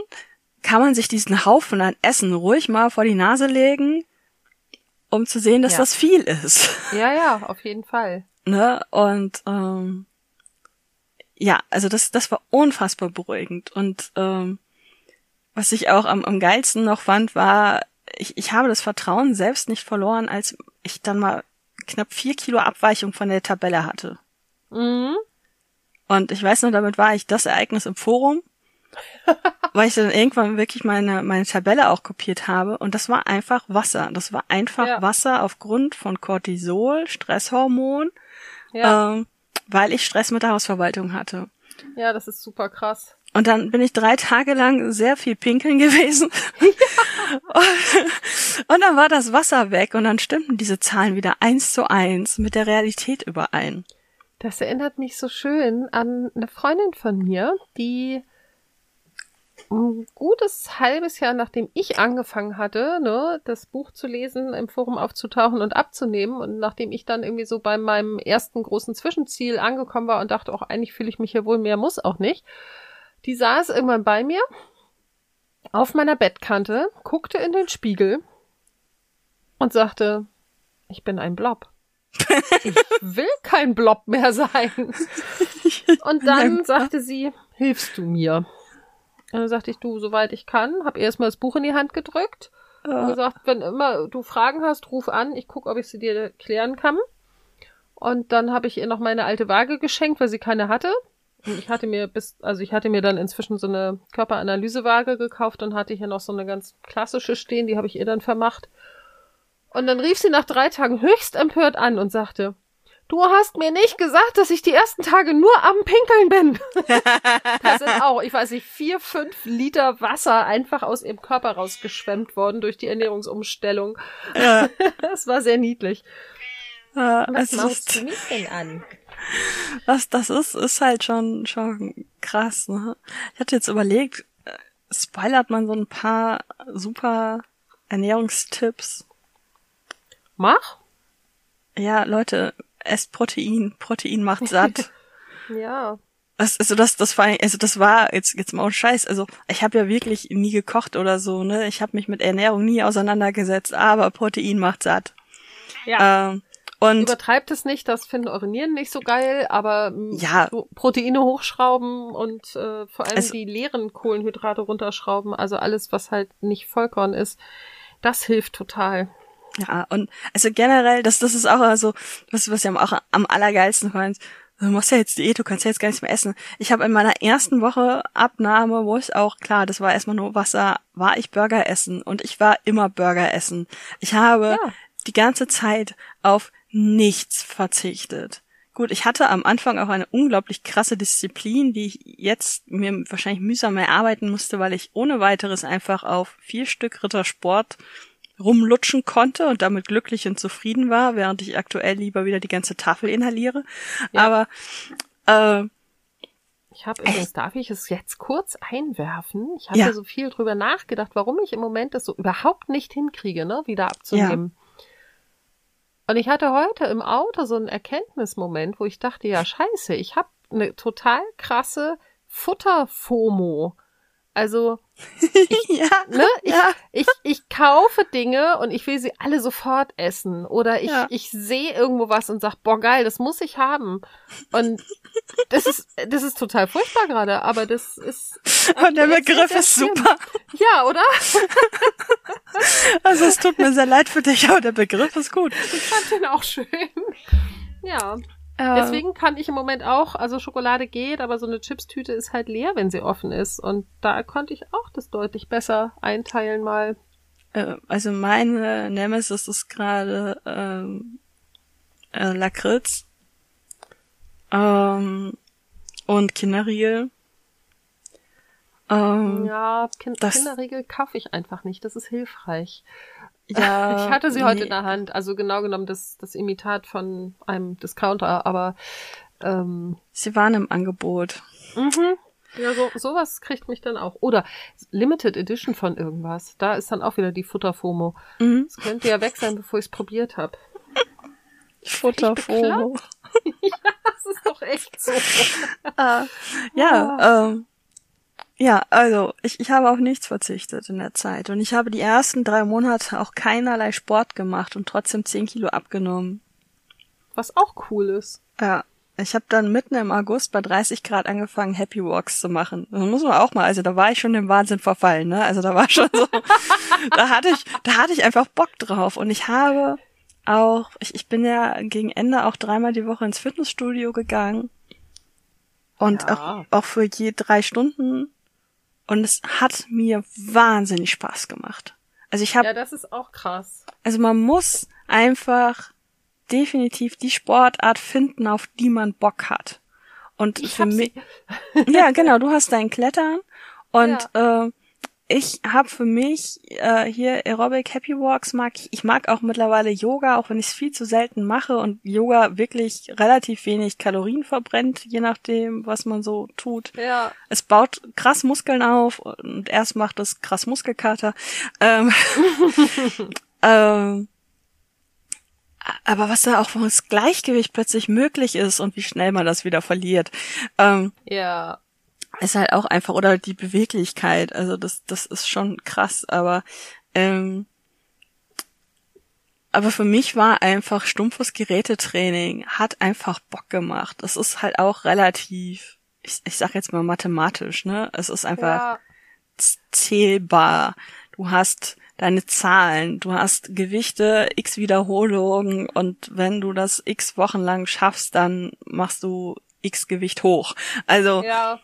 kann man sich diesen Haufen an Essen ruhig mal vor die Nase legen, um zu sehen, dass Ja. das viel ist. ja, ja, auf jeden Fall. ne? Und ähm, ja, also das, das war unfassbar beruhigend. Und ähm, was ich auch am, am geilsten noch fand, war, ich, ich habe das Vertrauen selbst nicht verloren, als ich dann mal knapp vier Kilo Abweichung von der Tabelle hatte. Mhm. Und ich weiß noch, damit war ich das Ereignis im Forum, weil ich dann irgendwann wirklich meine, meine Tabelle auch kopiert habe. Und das war einfach Wasser. Das war einfach Ja. Wasser aufgrund von Cortisol, Stresshormon, Ja, ähm, weil ich Stress mit der Hausverwaltung hatte. ja, das ist super krass. Und dann bin ich drei Tage lang sehr viel pinkeln gewesen. und dann war das Wasser weg und dann stimmten diese Zahlen wieder eins zu eins mit der Realität überein. Das erinnert mich so schön an eine Freundin von mir, die ein gutes halbes Jahr nachdem ich angefangen hatte, ne, das Buch zu lesen, im Forum aufzutauchen und abzunehmen und nachdem ich dann irgendwie so bei meinem ersten großen Zwischenziel angekommen war und dachte, auch eigentlich fühle ich mich hier wohl mehr, muss auch nicht. Die saß irgendwann bei mir auf meiner Bettkante, guckte in den Spiegel und sagte, ich bin ein Blob. Ich will kein Blob mehr sein. Und dann sagte sie, hilfst du mir? Und dann sagte ich, du, soweit ich kann, hab erstmal das Buch in die Hand gedrückt und gesagt, wenn immer du Fragen hast, ruf an, ich gucke, ob ich sie dir klären kann. Und dann habe ich ihr noch meine alte Waage geschenkt, weil sie keine hatte. Und ich hatte mir bis, also ich hatte mir dann inzwischen so eine Körperanalysewaage gekauft und hatte hier noch so eine ganz klassische stehen, die habe ich ihr dann vermacht. Und dann rief sie nach drei Tagen höchst empört an und sagte, Du hast mir nicht gesagt, dass ich die ersten Tage nur am Pinkeln bin. da sind auch, ich weiß nicht, vier, fünf Liter Wasser einfach aus ihrem Körper rausgeschwemmt worden durch die Ernährungsumstellung. Ja. das war sehr niedlich. Ja, Was machst du mich denn an? Was das ist, ist halt schon, schon krass. Ne? Ich hatte jetzt überlegt, äh, spoilert man so ein paar super Ernährungstipps. Mach? Ja, Leute, esst Protein. Protein macht satt. ja. Das, also das, das war, also das war jetzt jetzt mal ein Scheiß. Also ich habe ja wirklich nie gekocht oder so, ne? Ich habe mich mit Ernährung nie auseinandergesetzt, aber Protein macht satt. Ja. Ähm, und Übertreibt es nicht, das finden eure Nieren nicht so geil, aber ja. so Proteine hochschrauben und äh, vor allem also, die leeren Kohlenhydrate runterschrauben, also alles, was halt nicht Vollkorn ist, das hilft total. Ja, und also generell, das, das ist auch also, was, was ja auch am allergeilsten fand. Du machst ja jetzt Diät, du kannst ja jetzt gar nichts mehr essen. Ich habe in meiner ersten Woche Abnahme, wo ich auch, klar, das war erstmal nur Wasser, war ich Burger essen und ich war immer Burger essen. Ich habe ja. Die ganze Zeit auf nichts verzichtet. Gut, ich hatte am Anfang auch eine unglaublich krasse Disziplin, die ich jetzt mir wahrscheinlich mühsam erarbeiten musste, weil ich ohne weiteres einfach auf vier Stück Rittersport rumlutschen konnte und damit glücklich und zufrieden war, während ich aktuell lieber wieder die ganze Tafel inhaliere. Ja. Aber äh, ich habe übrigens, darf ich es jetzt kurz einwerfen? Ich habe ja. so viel drüber nachgedacht, warum ich im Moment das so überhaupt nicht hinkriege, ne, wieder abzunehmen. Und ich hatte heute im Auto so einen Erkenntnismoment, wo ich dachte, ja, scheiße, ich habe eine total krasse Futterfomo. Also ich, ja, ne, ich, ja. ich, ich kaufe Dinge und ich will sie alle sofort essen. Oder ich, ja. ich sehe irgendwo was und sag, boah, geil, das muss ich haben. Und das ist, das ist total furchtbar gerade, aber das ist. Und der Begriff ist super. Ja, oder? Also es tut mir sehr leid für dich, aber der Begriff ist gut. Ich fand den auch schön. Ja. Deswegen kann ich im Moment auch, also Schokolade geht, aber so eine Chipstüte ist halt leer, wenn sie offen ist. Und da konnte ich auch das deutlich besser einteilen mal. Äh, also meine Nemesis ist gerade ähm, äh, Lakritz ähm, und Kinderriegel. Ähm, ja, kind Kinderriegel kaufe ich einfach nicht. Das ist hilfreich. Ja, ich hatte sie heute nee. in der Hand. Also genau genommen das, das Imitat von einem Discounter, aber ähm, sie waren im Angebot. Mhm. Ja, so, sowas kriegt mich dann auch. Oder Limited Edition von irgendwas. Da ist dann auch wieder die Futterfomo. Mhm. Das könnte ja weg sein, bevor ich es probiert habe. Futterfomo. ja, das ist doch echt so. ah, ja, ah. ähm, ja, also ich, ich habe auf nichts verzichtet in der Zeit. Und ich habe die ersten drei Monate auch keinerlei Sport gemacht und trotzdem zehn Kilo abgenommen. Was auch cool ist. Ja. Ich habe dann mitten im August bei 30 Grad angefangen, Happy Walks zu machen. Das muss man auch mal, also da war ich schon dem Wahnsinn verfallen, ne? Also da war schon so, da hatte ich, da hatte ich einfach Bock drauf. Und ich habe auch, ich, ich bin ja gegen Ende auch dreimal die Woche ins Fitnessstudio gegangen. Und ja. auch, auch für je drei Stunden und es hat mir wahnsinnig Spaß gemacht. Also ich habe. Ja, das ist auch krass. Also man muss einfach definitiv die Sportart finden, auf die man Bock hat. Und ich für mich. ja, genau. Du hast dein Klettern und ja. äh, ich habe für mich äh, hier Aerobic Happy Walks mag ich. Ich mag auch mittlerweile Yoga, auch wenn ich es viel zu selten mache und Yoga wirklich relativ wenig Kalorien verbrennt, je nachdem, was man so tut. Ja. Es baut krass Muskeln auf und erst macht es krass Muskelkater. Ähm, ähm, aber was da auch von das Gleichgewicht plötzlich möglich ist und wie schnell man das wieder verliert. Ähm, ja ist halt auch einfach, oder die Beweglichkeit, also das, das ist schon krass, aber ähm, aber für mich war einfach stumpfes Gerätetraining, hat einfach Bock gemacht. Das ist halt auch relativ, ich, ich sag jetzt mal mathematisch, ne? Es ist einfach ja. zählbar. Du hast deine Zahlen, du hast Gewichte, x Wiederholungen und wenn du das x Wochen lang schaffst, dann machst du X Gewicht hoch. Also, Ja.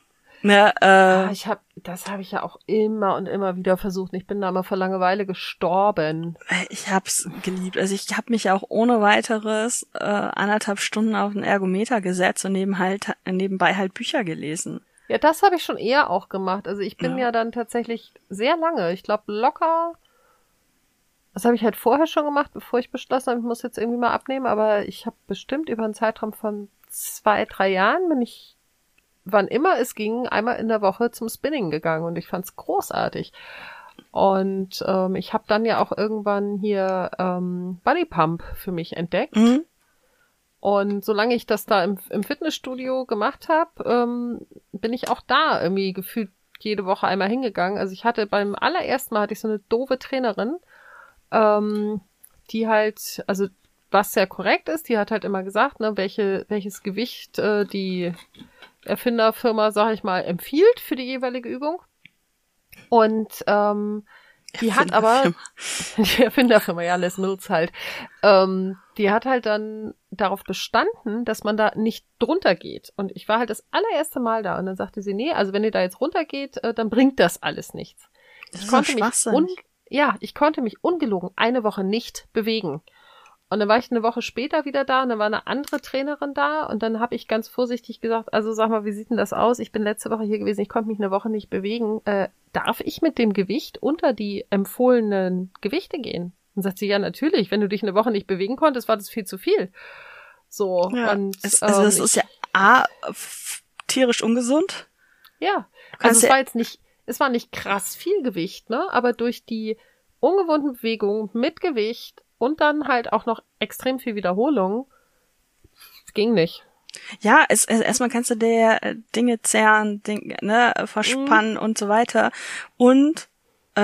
Ne, Ah, äh, ich hab, das habe ich ja auch immer und immer wieder versucht. Ich bin da mal vor Langeweile gestorben. ich hab's geliebt. Also ich habe mich auch ohne weiteres äh, anderthalb Stunden auf den Ergometer gesetzt und neben halt, nebenbei halt Bücher gelesen. Ja, das habe ich schon eher auch gemacht. Also ich bin Ja. ja, dann tatsächlich sehr lange, ich glaube locker, das habe ich halt vorher schon gemacht, bevor ich beschlossen habe, ich muss jetzt irgendwie mal abnehmen, aber ich habe bestimmt über einen Zeitraum von zwei, drei Jahren bin ich, wann immer es ging, einmal in der Woche zum Spinning gegangen und ich fand's großartig. Und ähm, ich habe dann ja auch irgendwann hier ähm, Body Pump für mich entdeckt. Mhm. Und solange ich das da im, im Fitnessstudio gemacht habe, ähm, bin ich auch da irgendwie gefühlt jede Woche einmal hingegangen. Also ich hatte beim allerersten Mal hatte ich so eine doofe Trainerin, ähm, die halt, also was sehr korrekt ist, die hat halt immer gesagt, ne, welche, welches Gewicht äh, die Erfinderfirma, sag ich mal, empfiehlt für die jeweilige Übung. Und ähm, die hat aber, die Erfinderfirma, ja, Les Mills halt, ähm, die hat halt dann darauf bestanden, dass man da nicht drunter geht. Und ich war halt das allererste Mal da und dann sagte sie, nee, also wenn ihr da jetzt runtergeht, äh, dann bringt das alles nichts. Das Ich konnte mich un ja, ich konnte mich ungelogen eine Woche nicht bewegen. Und dann war ich eine Woche später wieder da und dann war eine andere Trainerin da und dann habe ich ganz vorsichtig gesagt, also sag mal, wie sieht denn das aus? Ich bin letzte Woche hier gewesen, ich konnte mich eine Woche nicht bewegen. Äh, darf ich mit dem Gewicht unter die empfohlenen Gewichte gehen? Und sagt sie, ja, natürlich, wenn du dich eine Woche nicht bewegen konntest, war das viel zu viel. So, Ja, und es, also das ähm, ist ja A, tierisch ungesund. Ja, also es war jetzt nicht, es war nicht krass viel Gewicht, ne? Aber durch die ungewohnten Bewegungen mit Gewicht und dann halt auch noch extrem viel Wiederholung, es ging nicht. Ja, es, es, erstmal kannst du dir äh, Dinge zerren, Ding, ne, Mhm. verspannen und so weiter. Und äh,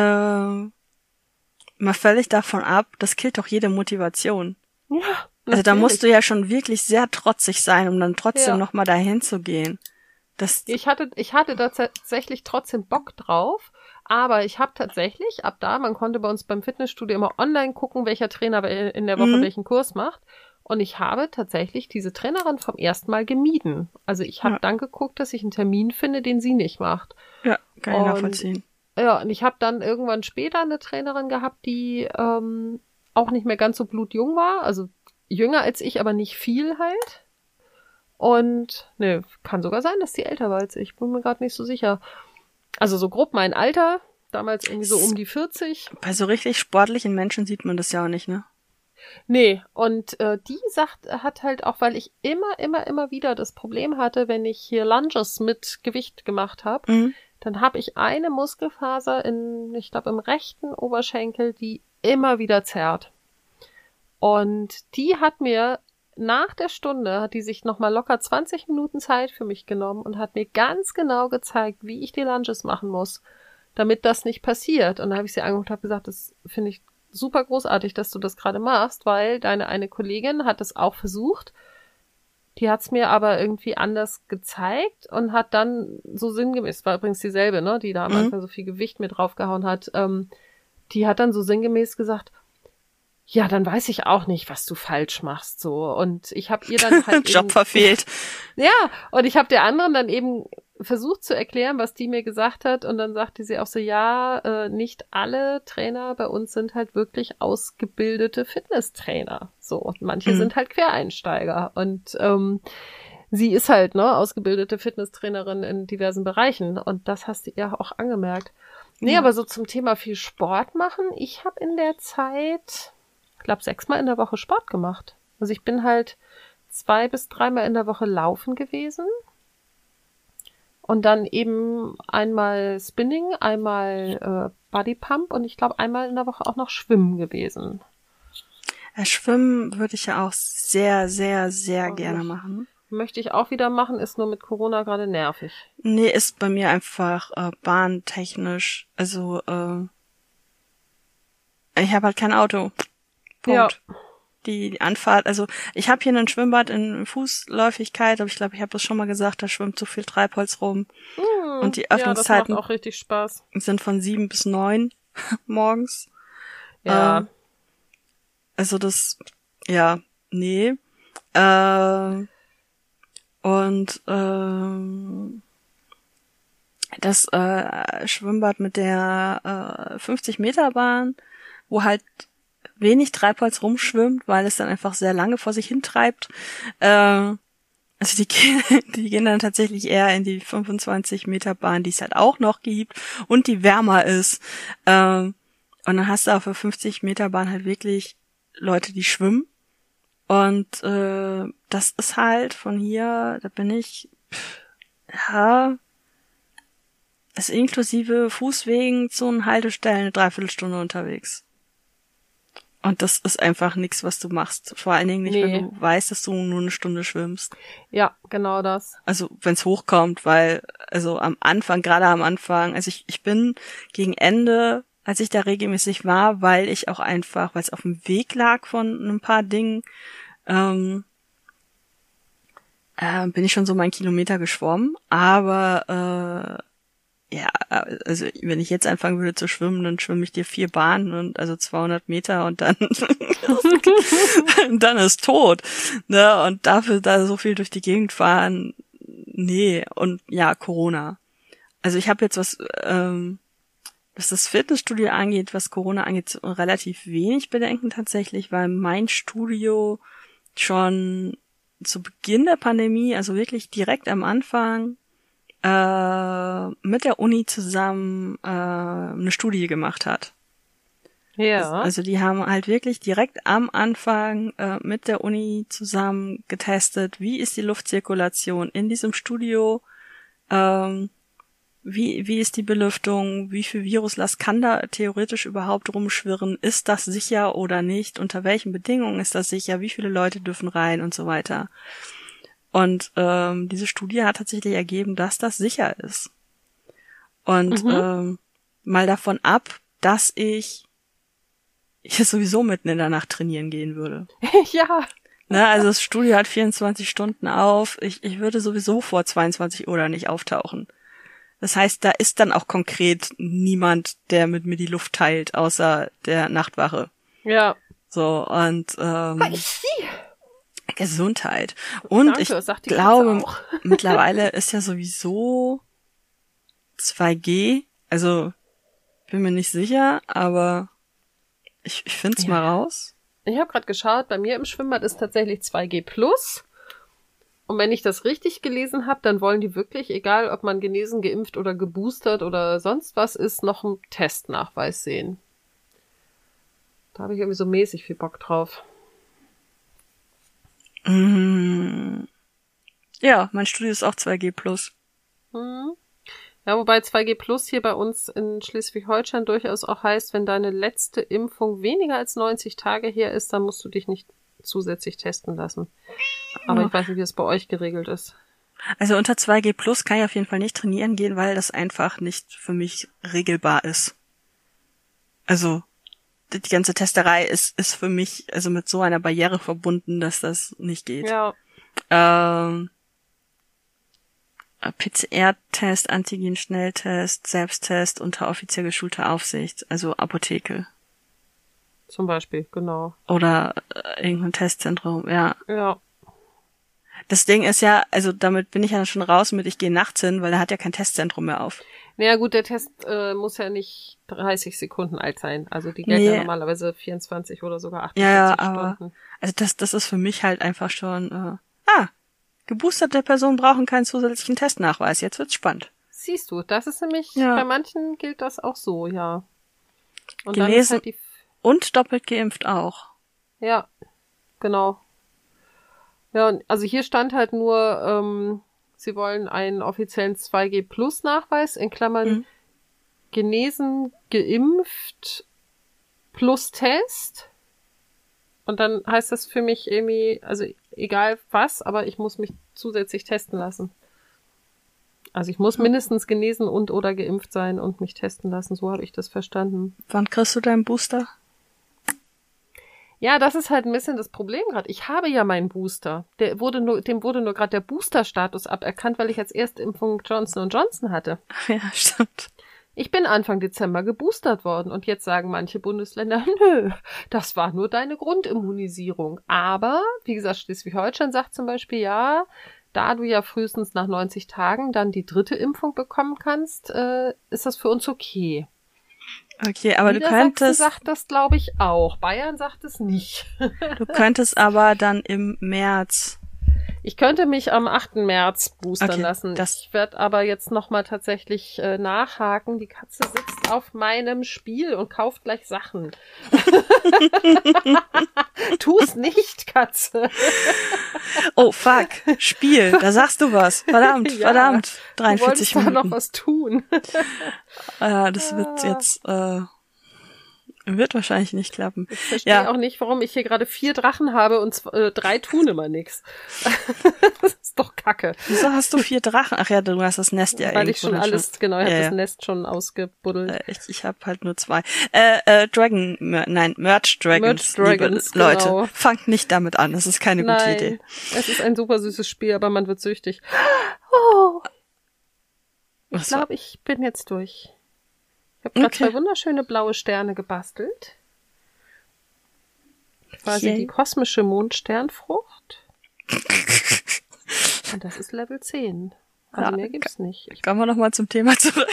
mal völlig davon ab, das killt doch jede Motivation. Ja. Also da musst du ja schon wirklich sehr trotzig sein, um dann trotzdem Ja. noch mal dahin zu gehen. Das, Ich hatte, ich hatte da tatsächlich trotzdem Bock drauf, aber ich habe tatsächlich ab da, man konnte bei uns beim Fitnessstudio immer online gucken, welcher Trainer in der Woche Mhm. welchen Kurs macht. Und ich habe tatsächlich diese Trainerin vom ersten Mal gemieden. Also ich habe Ja. dann geguckt, dass ich einen Termin finde, den sie nicht macht. ja, kann ich Und- nachvollziehen. Ja, und ich habe dann irgendwann später eine Trainerin gehabt, die ähm, auch nicht mehr ganz so blutjung war, also jünger als ich, aber nicht viel halt. Und ne, kann sogar sein, dass die älter war als ich. Bin mir gerade nicht so sicher. Also so grob mein Alter, damals irgendwie so um die 40. Bei so richtig sportlichen Menschen sieht man das ja auch nicht, ne? Nee, und äh, die sagt, hat halt auch, weil ich immer, immer, immer wieder das Problem hatte, wenn ich hier Lunges mit Gewicht gemacht habe, Mhm. dann habe ich eine Muskelfaser in, ich glaube, im rechten Oberschenkel, die immer wieder zerrt. Und die hat mir nach der Stunde, hat die sich nochmal locker 20 Minuten Zeit für mich genommen und hat mir ganz genau gezeigt, wie ich die Lunges machen muss, damit das nicht passiert. Und da habe ich sie angeguckt und habe gesagt, das finde ich super großartig, dass du das gerade machst, weil deine eine Kollegin hat es auch versucht. Die hat es mir aber irgendwie anders gezeigt und hat dann so sinngemäß, war übrigens dieselbe, ne, die da am Mhm. Anfang so viel Gewicht mir draufgehauen hat, ähm, die hat dann so sinngemäß gesagt, ja, dann weiß ich auch nicht, was du falsch machst, so. Und ich habe ihr dann halt Job eben, verfehlt. ja, und ich habe der anderen dann eben versucht zu erklären, was die mir gesagt hat. Und dann sagte sie auch so, ja, äh, nicht alle Trainer bei uns sind halt wirklich ausgebildete Fitnesstrainer. So, und manche Mhm. sind halt Quereinsteiger. Und ähm, sie ist halt, ne, ausgebildete Fitnesstrainerin in diversen Bereichen. Und das hast du ihr auch angemerkt. Nee, Ja. aber so zum Thema viel Sport machen. Ich habe in der Zeit, glaube, sechsmal in der Woche Sport gemacht. Also ich bin halt zwei bis dreimal in der Woche laufen gewesen. Und dann eben einmal Spinning, einmal äh, Body Pump und ich glaube einmal in der Woche auch noch Schwimmen gewesen. Ja, Schwimmen würde ich ja auch sehr, sehr, sehr Oh, gerne machen. Möchte ich auch wieder machen, ist nur mit Corona gerade nervig. Nee, ist bei mir einfach äh, bahntechnisch. Also, äh, ich habe halt kein Auto. Punkt. Die, die Anfahrt, also ich habe hier ein Schwimmbad in Fußläufigkeit, aber ich glaube, ich habe das schon mal gesagt, da schwimmt so viel Treibholz rum. Hm, Und die Ja, Öffnungszeiten- macht auch richtig Spaß. Sind von sieben bis neun morgens. Ja. Ähm, Also das, ja, nee. Äh, Und ähm, das äh, Schwimmbad mit der äh, 50 Meter Bahn, wo halt wenig Treibholz rumschwimmt, weil es dann einfach sehr lange vor sich hintreibt. Äh, also die, die gehen dann tatsächlich eher in die 25 Meter Bahn, die es halt auch noch gibt und die wärmer ist. Ähm, und dann hast du auf der 50 Meter Bahn halt wirklich Leute, die schwimmen. Und äh, das ist halt von hier, da bin ich, pff, ja, ist inklusive Fußwegen, Zonen, Haltestellen eine Dreiviertelstunde unterwegs. Und das ist einfach nichts, was du machst. Vor allen Dingen nicht, Nee. wenn du weißt, dass du nur eine Stunde schwimmst. Ja, genau das. Also wenn es hochkommt, weil, also am Anfang, gerade am Anfang, also ich, ich bin gegen Ende, als ich da regelmäßig war, weil ich auch einfach, weil es auf dem Weg lag von ein paar Dingen, ähm, äh, bin ich schon so meinen Kilometer geschwommen. Aber äh, ja, also wenn ich jetzt anfangen würde zu schwimmen, dann schwimme ich dir vier Bahnen und also 200 Meter und dann dann ist tot. Ne? Und dafür da so viel durch die Gegend fahren, nee. Und ja, Corona. Also ich habe jetzt was, ähm, was das Fitnessstudio angeht, was Corona angeht, relativ wenig Bedenken tatsächlich, weil mein Studio schon zu Beginn der Pandemie, also wirklich direkt am Anfang, äh, mit der Uni zusammen äh, eine Studie gemacht hat. Ja. Also die haben halt wirklich direkt am Anfang äh, mit der Uni zusammen getestet, wie ist die Luftzirkulation in diesem Studio, ähm, wie, wie ist die Belüftung, wie viel Viruslast kann da theoretisch überhaupt rumschwirren, ist das sicher oder nicht, unter welchen Bedingungen ist das sicher, wie viele Leute dürfen rein und so weiter. Und ähm, diese Studie hat tatsächlich ergeben, dass das sicher ist. Und Mhm. ähm, mal davon ab, dass ich hier sowieso mitten in der Nacht trainieren gehen würde. ja. Ne, also das Studio hat 24 Stunden auf. Ich, ich würde sowieso vor 22 Uhr da nicht auftauchen. Das heißt, da ist dann auch konkret niemand, der mit mir die Luft teilt, außer der Nachtwache. Ja. So, und ähm, Gesundheit. Und Danke, ich glaube, mittlerweile ist ja sowieso 2G, also bin mir nicht sicher, aber ich, ich finde es Ja. mal raus. Ich habe gerade geschaut, bei mir im Schwimmbad ist tatsächlich 2G plus. Und wenn ich das richtig gelesen habe, dann wollen die wirklich, egal ob man genesen, geimpft oder geboostert oder sonst was ist, noch einen Testnachweis sehen. Da habe ich irgendwie so mäßig viel Bock drauf. Mm. Ja, mein Studio ist auch 2G plus. Hm. Ja, wobei 2G Plus hier bei uns in Schleswig-Holstein durchaus auch heißt, wenn deine letzte Impfung weniger als 90 Tage her ist, dann musst du dich nicht zusätzlich testen lassen. Aber Ja. ich weiß nicht, wie es bei euch geregelt ist. Also unter 2G plus kann ich auf jeden Fall nicht trainieren gehen, weil das einfach nicht für mich regelbar ist. Also die ganze Testerei ist, ist für mich also mit so einer Barriere verbunden, dass das nicht geht. Ja, Ähm, PCR-Test, Antigen-Schnelltest, Selbsttest unter offiziell geschulter Aufsicht, also Apotheke zum Beispiel, genau. oder äh, irgendein Testzentrum, ja. Ja, Das Ding ist ja, also damit bin ich ja schon raus mit, ich gehe nachts hin, weil da hat ja kein Testzentrum mehr auf. naja gut, der Test äh, muss ja nicht 30 Sekunden alt sein. Also die gelten ja Nee. normalerweise 24 oder sogar 48 Ja, ja, aber Stunden. also das, das ist für mich halt einfach schon, äh, ah, geboosterte Personen brauchen keinen zusätzlichen Testnachweis. Jetzt wird's spannend. Siehst du, das ist nämlich, Ja. bei manchen gilt das auch so, ja. Und Genesen halt die, und doppelt geimpft auch. ja, genau. Ja, und also hier stand halt nur, ähm, sie wollen einen offiziellen 2G Plus Nachweis, in Klammern Mhm. genesen, geimpft plus Test. Und dann heißt das für mich irgendwie, also egal was, aber ich muss mich zusätzlich testen lassen. Also ich muss mindestens genesen und oder geimpft sein und mich testen lassen. So habe ich das verstanden. Wann kriegst du deinen Booster? Ja, das ist halt ein bisschen das Problem gerade. Ich habe ja meinen Booster. Der wurde nur, dem wurde nur gerade der Booster-Status aberkannt, weil ich als Erstimpfung Johnson Johnson hatte. Ja, stimmt. Ich bin Anfang Dezember geboostert worden und jetzt sagen manche Bundesländer, nö, das war nur deine Grundimmunisierung. Aber, wie gesagt, Schleswig-Holstein sagt zum Beispiel, ja, da du ja frühestens nach 90 Tagen dann die dritte Impfung bekommen kannst, äh, ist das für uns okay. Okay, aber du könntest. sagt das, glaube ich, auch. Bayern sagt es nicht. du könntest aber dann im März ich könnte mich am 8. März boostern Okay, lassen. das- ich werde aber jetzt nochmal tatsächlich äh, nachhaken. Die Katze sitzt auf meinem Spiel und kauft gleich Sachen. Tu's nicht, Katze. Oh, fuck. Spiel. Da sagst du was. Verdammt, Ja, verdammt. Du 43 wolltest da noch Minuten. was tun. Äh, das wird jetzt, äh, wird wahrscheinlich nicht klappen. Ich verstehe Ja. auch nicht, warum ich hier gerade vier Drachen habe und zw- äh, drei tun immer nix. das ist doch kacke. Wieso hast du vier Drachen? Ach ja, du hast das Nest ja Weil ich schon alles, genau, ich Ja, habe ja. das Nest schon ausgebuddelt. Äh, Ich, ich habe halt nur zwei. Äh, äh, Dragon, nein, Merch Dragons, Merch Dragons, liebe Leute. genau. Fangt nicht damit an, das ist keine gute Nein, Idee. es ist ein super süßes Spiel, aber man wird süchtig. Oh, ich glaube, ich bin jetzt durch. Ich habe gerade Okay. zwei wunderschöne blaue Sterne gebastelt. Quasi Yay. die kosmische Mondsternfrucht. Und das ist Level 10. Also Ja, mehr gibt's nicht. Ich, Kommen wir nochmal zum Thema zurück.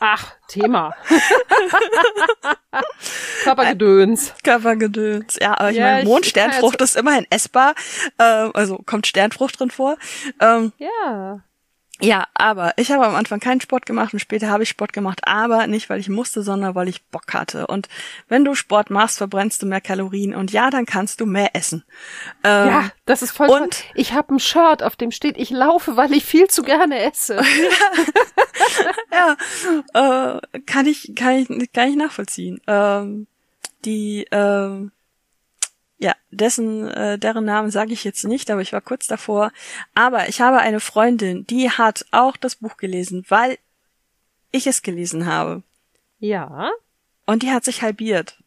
ach, Thema. Körpergedöns. Körpergedöns. Ja, aber ich Ja, meine, Mondsternfrucht ist immerhin essbar. Ähm, also kommt Sternfrucht drin vor. Ähm, Ja. Ja, aber ich habe am Anfang keinen Sport gemacht und später habe ich Sport gemacht, aber nicht, weil ich musste, sondern weil ich Bock hatte. Und wenn du Sport machst, verbrennst du mehr Kalorien und ja, dann kannst du mehr essen. Ähm, Ja, das ist voll und- toll. Ich habe ein Shirt, auf dem steht, ich laufe, weil ich viel zu gerne esse. ja, äh, kann ich, kann ich, kann ich nachvollziehen. Ähm, die, ähm, ja, dessen, äh, deren Namen sage ich jetzt nicht, aber ich war kurz davor. Aber ich habe eine Freundin, die hat auch das Buch gelesen, weil ich es gelesen habe. Ja, Und die hat sich halbiert.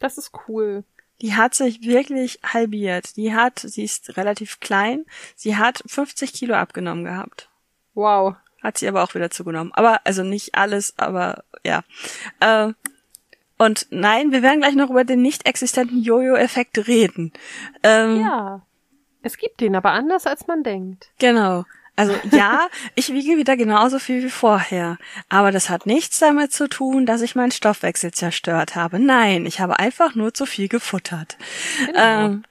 das ist cool. Die hat sich wirklich halbiert. Die hat, sie ist relativ klein, sie hat 50 Kilo abgenommen gehabt. Wow. Hat sie aber auch wieder zugenommen. Aber, also nicht alles, aber ja. Äh, und nein, wir werden gleich noch über den nicht existenten Jojo-Effekt reden. Ähm, Ja. Es gibt den, aber anders als man denkt. Genau. Also ja, ich wiege wieder genauso viel wie vorher. Aber das hat nichts damit zu tun, dass ich meinen Stoffwechsel zerstört habe. Nein, ich habe einfach nur zu viel gefuttert. Genau. Ähm,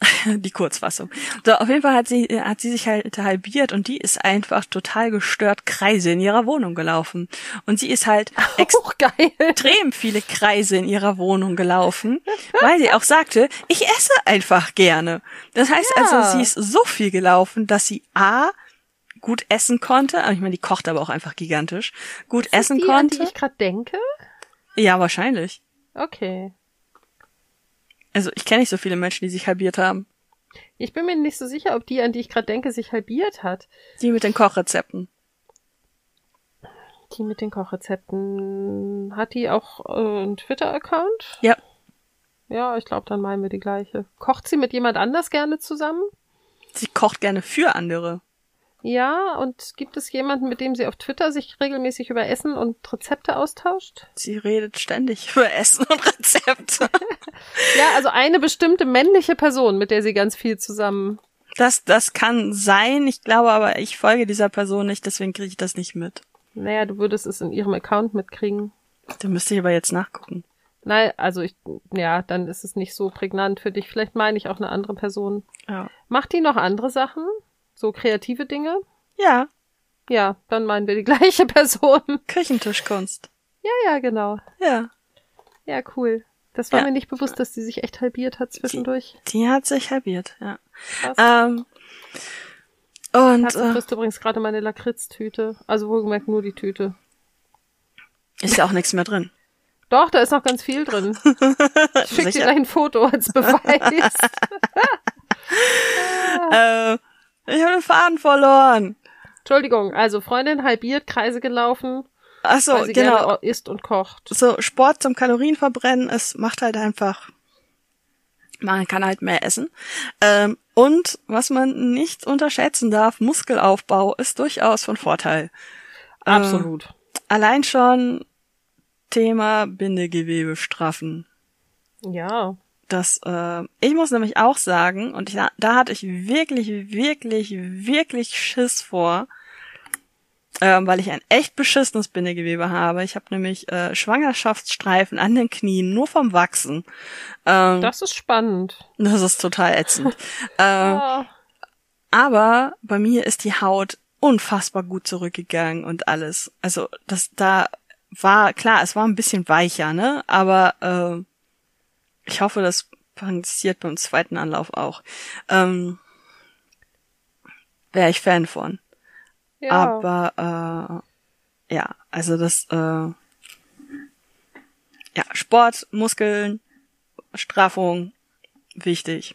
die Kurzfassung. So, auf jeden Fall hat sie, hat sie sich halt halbiert und die ist einfach total gestört Kreise in ihrer Wohnung gelaufen. Und sie ist halt geil. extrem viele Kreise in ihrer Wohnung gelaufen, weil sie auch sagte, ich esse einfach gerne. Das heißt Ja. also, sie ist so viel gelaufen, dass sie A, gut essen konnte, aber ich meine, die kocht aber auch einfach gigantisch, gut essen die, an die konnte. ich gerade denke? Ja, wahrscheinlich. Okay. Also ich kenne nicht so viele Menschen, die sich halbiert haben. Ich bin mir nicht so sicher, ob die, an die ich gerade denke, sich halbiert hat. Die mit den Kochrezepten. Die mit den Kochrezepten. Hat die auch äh, einen Twitter-Account? Ja. Ja, ich glaube, dann meinen wir die gleiche. Kocht sie mit jemand anders gerne zusammen? Sie kocht gerne für andere. Ja, und gibt es jemanden, mit dem sie auf Twitter sich regelmäßig über Essen und Rezepte austauscht? Sie redet ständig über Essen und Rezepte. Ja, also eine bestimmte männliche Person, mit der sie ganz viel zusammen. Das, das kann sein. Ich glaube aber, ich folge dieser Person nicht, deswegen kriege ich das nicht mit. Naja, du würdest es in ihrem Account mitkriegen. Da müsste ich aber jetzt nachgucken. Nein, also ich, ja, dann ist es nicht so prägnant für dich. Vielleicht meine ich auch eine andere Person. Ja. Macht die noch andere Sachen? So kreative Dinge? Ja, Ja, dann meinen wir die gleiche Person. Küchentischkunst. Ja, ja, genau. Ja. Ja, cool. Das war Ja. mir nicht bewusst, dass die sich echt halbiert hat zwischendurch. Die hat sich halbiert, ja. Krass. Ähm, und Katze äh, frisst übrigens gerade meine Lakritz-Tüte. Also wohlgemerkt nur die Tüte. ist ja auch nichts mehr drin. Doch, da ist noch ganz viel drin. Ich schick dir gleich ein Foto als Beweis. Äh, ich habe den Faden verloren. Entschuldigung, also Freundin halbiert, Kreise gelaufen, Ach so, weil sie genau. isst und kocht. So Sport zum Kalorienverbrennen, es macht halt einfach, man kann halt mehr essen. Ähm, und was man nicht unterschätzen darf, Muskelaufbau ist durchaus von Vorteil. Absolut. Allein schon Thema Bindegewebe straffen. Ja. Das, äh, ich muss nämlich auch sagen, und ich, da hatte ich wirklich, wirklich, wirklich Schiss vor, ähm, weil ich ein echt beschissenes Bindegewebe habe. Ich habe nämlich äh, Schwangerschaftsstreifen an den Knien, nur vom Wachsen. Ähm, das ist spannend. Das ist total ätzend. ähm, oh. Aber bei mir ist die Haut unfassbar gut zurückgegangen und alles. Also das da war klar, es war ein bisschen weicher, ne? Aber äh, ich hoffe, das passiert beim zweiten Anlauf auch. Ähm, Wäre ich Fan von. Ja. Aber äh, ja, also das äh, ja Sport, Muskeln, Straffung wichtig.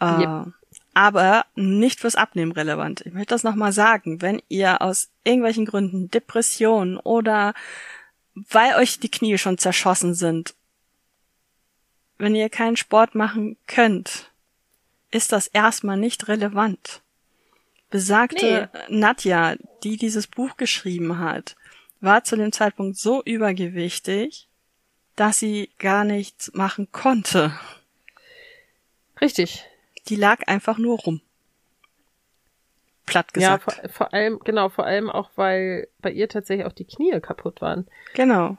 Äh, yep. Aber nicht fürs Abnehmen relevant. Ich möchte das nochmal sagen. Wenn ihr aus irgendwelchen Gründen Depressionen oder weil euch die Knie schon zerschossen sind, wenn ihr keinen Sport machen könnt, ist das erstmal nicht relevant besagte nee. Nadja, die dieses Buch geschrieben hat, war zu dem Zeitpunkt so übergewichtig, dass sie gar nichts machen konnte. Richtig. Die lag einfach nur rum. Platt gesagt. Ja, vor, vor allem, genau, vor allem auch, weil bei ihr tatsächlich auch die Knie kaputt waren. Genau.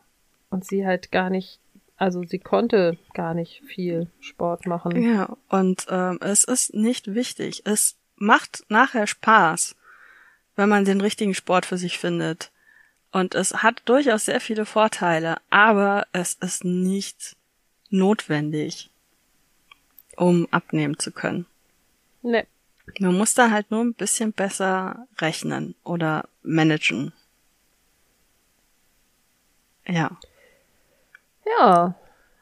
Und sie halt gar nicht, also sie konnte gar nicht viel Sport machen. Ja, und ähm, es ist nicht wichtig. Es macht nachher Spaß, wenn man den richtigen Sport für sich findet. Und es hat durchaus sehr viele Vorteile, aber es ist nicht notwendig, um abnehmen zu können. Nee. Man muss da halt nur ein bisschen besser rechnen oder managen. Ja. Ja,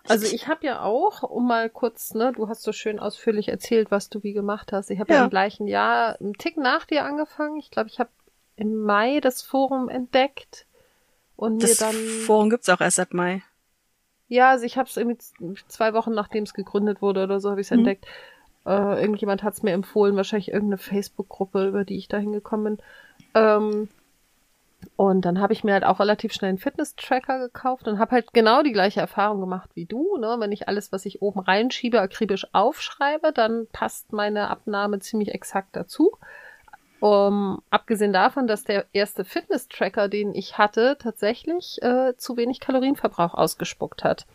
also ich habe ja auch, um mal kurz, ne, du hast so schön ausführlich erzählt, was du wie gemacht hast. Ich habe ja. ja im gleichen Jahr einen Tick nach dir angefangen. Ich glaube, ich habe im Mai das Forum entdeckt und das mir dann. Forum gibt's auch erst seit Mai. Ja, also ich habe es irgendwie zwei Wochen nachdem es gegründet wurde oder so habe ich es mhm. entdeckt. Äh, irgendjemand hat es mir empfohlen, wahrscheinlich irgendeine Facebook-Gruppe, über die ich da hingekommen bin. Ähm, und dann habe ich mir halt auch relativ schnell einen Fitness-Tracker gekauft und habe halt genau die gleiche Erfahrung gemacht wie du. Ne? Wenn ich alles, was ich oben reinschiebe, akribisch aufschreibe, dann passt meine Abnahme ziemlich exakt dazu. Um, abgesehen davon, dass der erste Fitness-Tracker, den ich hatte, tatsächlich äh, zu wenig Kalorienverbrauch ausgespuckt hat.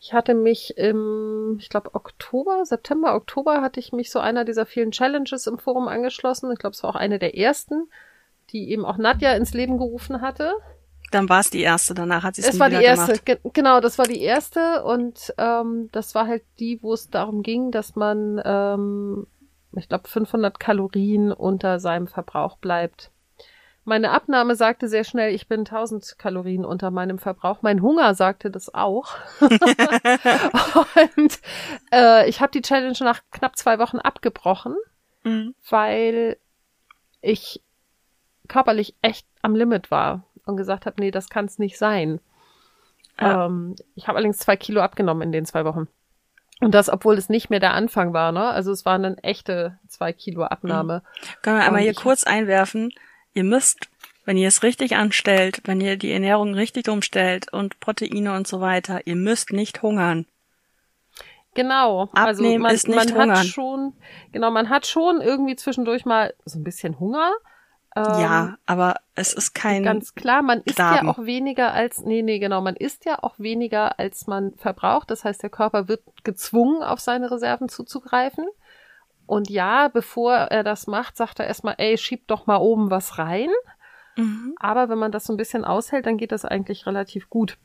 Ich hatte mich im, ich glaube, Oktober, September, Oktober hatte ich mich so einer dieser vielen Challenges im Forum angeschlossen. Ich glaube, es war auch eine der ersten die eben auch Nadja ins Leben gerufen hatte. Dann war es die erste, danach hat sie es Es war die erste, ge genau, das war die erste und ähm, das war halt die, wo es darum ging, dass man, ähm, ich glaube, 500 Kalorien unter seinem Verbrauch bleibt. Meine Abnahme sagte sehr schnell, ich bin 1000 Kalorien unter meinem Verbrauch. Mein Hunger sagte das auch. und äh, ich habe die Challenge nach knapp zwei Wochen abgebrochen, mhm. weil ich körperlich echt am Limit war und gesagt habe, nee, das kann es nicht sein. Ja. Ähm, ich habe allerdings zwei Kilo abgenommen in den zwei Wochen. Und das, obwohl es nicht mehr der Anfang war, ne? Also es war eine echte zwei Kilo Abnahme. Mhm. Können wir einmal hier kurz einwerfen, ihr müsst, wenn ihr es richtig anstellt, wenn ihr die Ernährung richtig umstellt und Proteine und so weiter, ihr müsst nicht hungern. Genau. Also Abnehmen also man, ist nicht man hungern. hat schon, genau, man hat schon irgendwie zwischendurch mal so ein bisschen Hunger, ähm, ja, aber es ist kein. Ganz klar, man isst Graben. ja auch weniger als, nee, nee, genau, man isst ja auch weniger als man verbraucht. Das heißt, der Körper wird gezwungen, auf seine Reserven zuzugreifen. Und ja, bevor er das macht, sagt er erstmal, ey, schieb doch mal oben was rein. Mhm. Aber wenn man das so ein bisschen aushält, dann geht das eigentlich relativ gut.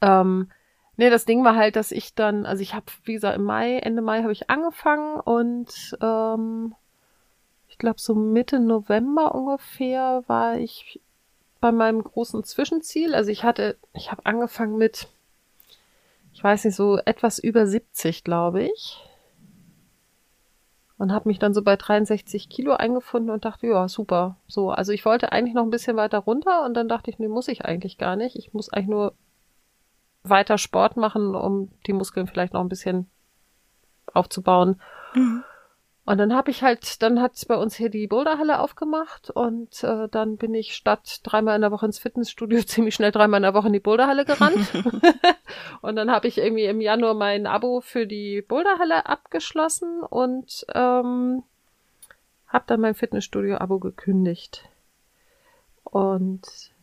Ähm, nee, das Ding war halt, dass ich dann, also ich habe, wie gesagt, im Mai, Ende Mai habe ich angefangen und ähm, ich glaube so Mitte November ungefähr war ich bei meinem großen Zwischenziel. Also ich hatte, ich habe angefangen mit, ich weiß nicht, so etwas über 70, glaube ich. Und habe mich dann so bei 63 Kilo eingefunden und dachte, ja, super. So, also ich wollte eigentlich noch ein bisschen weiter runter und dann dachte ich, nee, muss ich eigentlich gar nicht. Ich muss eigentlich nur weiter Sport machen, um die Muskeln vielleicht noch ein bisschen aufzubauen. Mhm. Und dann habe ich halt, dann hat bei uns hier die Boulderhalle aufgemacht und äh, dann bin ich statt dreimal in der Woche ins Fitnessstudio ziemlich schnell dreimal in der Woche in die Boulderhalle gerannt. und dann habe ich irgendwie im Januar mein Abo für die Boulderhalle abgeschlossen und ähm, habe dann mein Fitnessstudio-Abo gekündigt. Und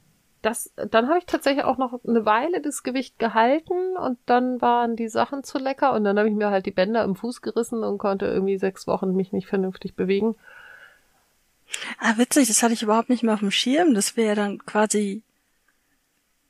das, dann habe ich tatsächlich auch noch eine Weile das Gewicht gehalten und dann waren die Sachen zu lecker und dann habe ich mir halt die Bänder im Fuß gerissen und konnte irgendwie sechs Wochen mich nicht vernünftig bewegen. Ah, witzig, das hatte ich überhaupt nicht mehr auf dem Schirm, dass wir ja dann quasi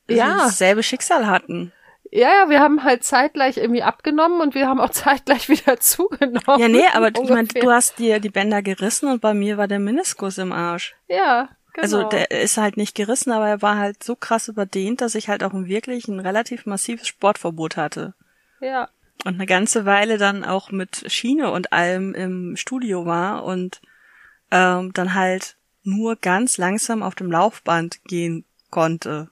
ja. dasselbe Schicksal hatten. Ja, ja, wir haben halt zeitgleich irgendwie abgenommen und wir haben auch zeitgleich wieder zugenommen. Ja, nee, aber ich meine, du hast dir die Bänder gerissen und bei mir war der Meniskus im Arsch. Ja, genau. Also der ist halt nicht gerissen, aber er war halt so krass überdehnt, dass ich halt auch wirklich ein relativ massives Sportverbot hatte. Ja. Und eine ganze Weile dann auch mit Schiene und allem im Studio war und ähm, dann halt nur ganz langsam auf dem Laufband gehen konnte.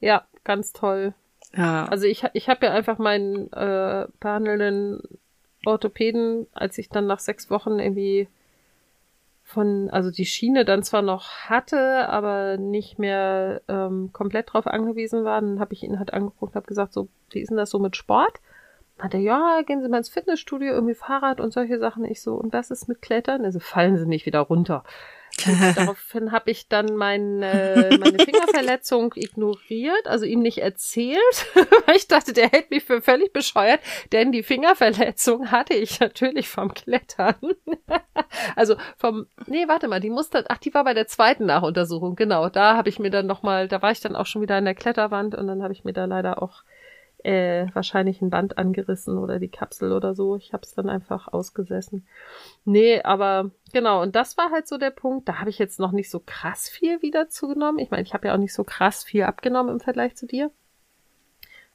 Ja, ganz toll. Ja. Also ich, ich habe ja einfach meinen äh, behandelnden Orthopäden, als ich dann nach sechs Wochen irgendwie von, also die Schiene dann zwar noch hatte, aber nicht mehr ähm, komplett drauf angewiesen war, dann habe ich ihn halt angeguckt habe gesagt, so, wie ist denn das so mit Sport? Hat er, ja, gehen Sie mal ins Fitnessstudio, irgendwie Fahrrad und solche Sachen. Ich so, und was ist mit Klettern? Also fallen Sie nicht wieder runter. Und daraufhin habe ich dann meine, meine Fingerverletzung ignoriert, also ihm nicht erzählt, weil ich dachte, der hält mich für völlig bescheuert, denn die Fingerverletzung hatte ich natürlich vom Klettern. also vom, nee, warte mal, die musste, ach, die war bei der zweiten Nachuntersuchung, genau, da habe ich mir dann nochmal, da war ich dann auch schon wieder an der Kletterwand und dann habe ich mir da leider auch äh, wahrscheinlich ein Band angerissen oder die Kapsel oder so. Ich habe es dann einfach ausgesessen. Nee, aber genau, und das war halt so der Punkt. Da habe ich jetzt noch nicht so krass viel wieder zugenommen. Ich meine, ich habe ja auch nicht so krass viel abgenommen im Vergleich zu dir.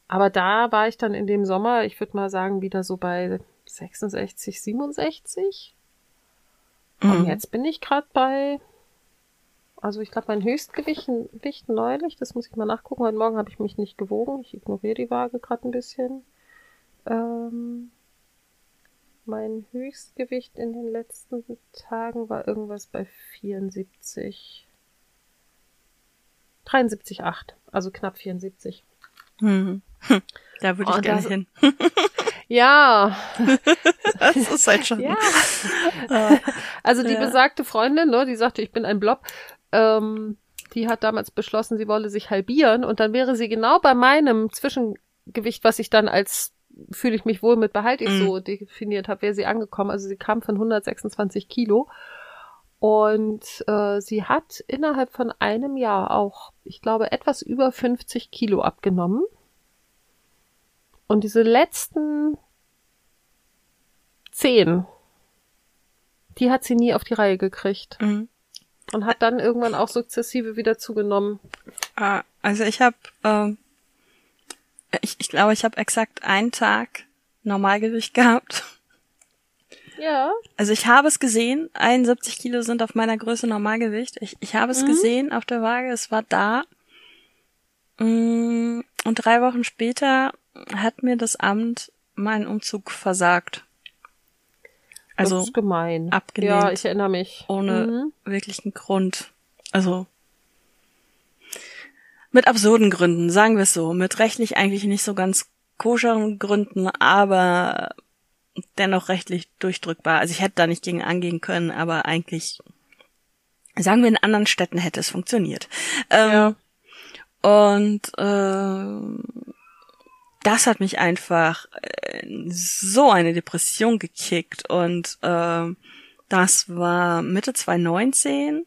Aber da war ich dann in dem Sommer, ich würde mal sagen, wieder so bei 66, 67. Mhm. Und jetzt bin ich gerade bei also ich glaube, mein Höchstgewicht Gewicht neulich, das muss ich mal nachgucken. Heute Morgen habe ich mich nicht gewogen. Ich ignoriere die Waage gerade ein bisschen. Ähm, mein Höchstgewicht in den letzten Tagen war irgendwas bei 74. 73,8. Also knapp 74. Hm. Da würde ich oh, gerne hin. Ja. das ist halt schon. Ja. Also die ja. besagte Freundin, ne, die sagte, ich bin ein Blob ähm, die hat damals beschlossen, sie wolle sich halbieren und dann wäre sie genau bei meinem Zwischengewicht, was ich dann als fühle ich mich wohl mit behalte ich mhm. so definiert habe, wäre sie angekommen. Also sie kam von 126 Kilo und äh, sie hat innerhalb von einem Jahr auch, ich glaube, etwas über 50 Kilo abgenommen. Und diese letzten zehn, die hat sie nie auf die Reihe gekriegt. Mhm. Und hat dann irgendwann auch sukzessive wieder zugenommen. Ah, also ich habe, ähm, ich, ich glaube, ich habe exakt einen Tag Normalgewicht gehabt. Ja. Also ich habe es gesehen, 71 Kilo sind auf meiner Größe Normalgewicht. Ich, ich habe es mhm. gesehen auf der Waage, es war da. Mm, und drei Wochen später hat mir das Amt meinen Umzug versagt. Also das ist gemein. abgelehnt. Ja, ich erinnere mich. Ohne mhm. wirklichen Grund. Also mit absurden Gründen, sagen wir es so. Mit rechtlich eigentlich nicht so ganz koscheren Gründen, aber dennoch rechtlich durchdrückbar. Also ich hätte da nicht gegen angehen können, aber eigentlich, sagen wir, in anderen Städten hätte es funktioniert. Ähm, ja. Und äh, das hat mich einfach äh, so eine Depression gekickt und äh, das war Mitte 2019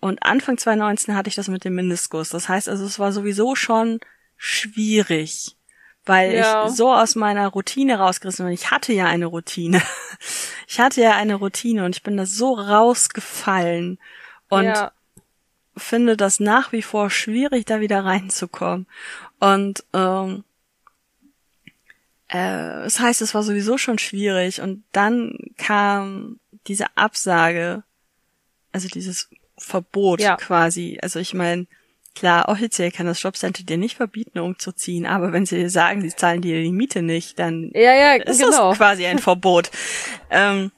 und Anfang 2019 hatte ich das mit dem Meniskus. Das heißt also, es war sowieso schon schwierig, weil ja. ich so aus meiner Routine rausgerissen bin. Ich hatte ja eine Routine. Ich hatte ja eine Routine und ich bin da so rausgefallen und ja. finde das nach wie vor schwierig, da wieder reinzukommen. Und ähm, äh, das heißt, es war sowieso schon schwierig und dann kam diese Absage, also dieses Verbot ja. quasi. Also ich meine, klar, offiziell kann das Jobcenter dir nicht verbieten, umzuziehen, aber wenn sie dir sagen, sie zahlen dir die Miete nicht, dann ja, ja, ist genau. das quasi ein Verbot. ähm,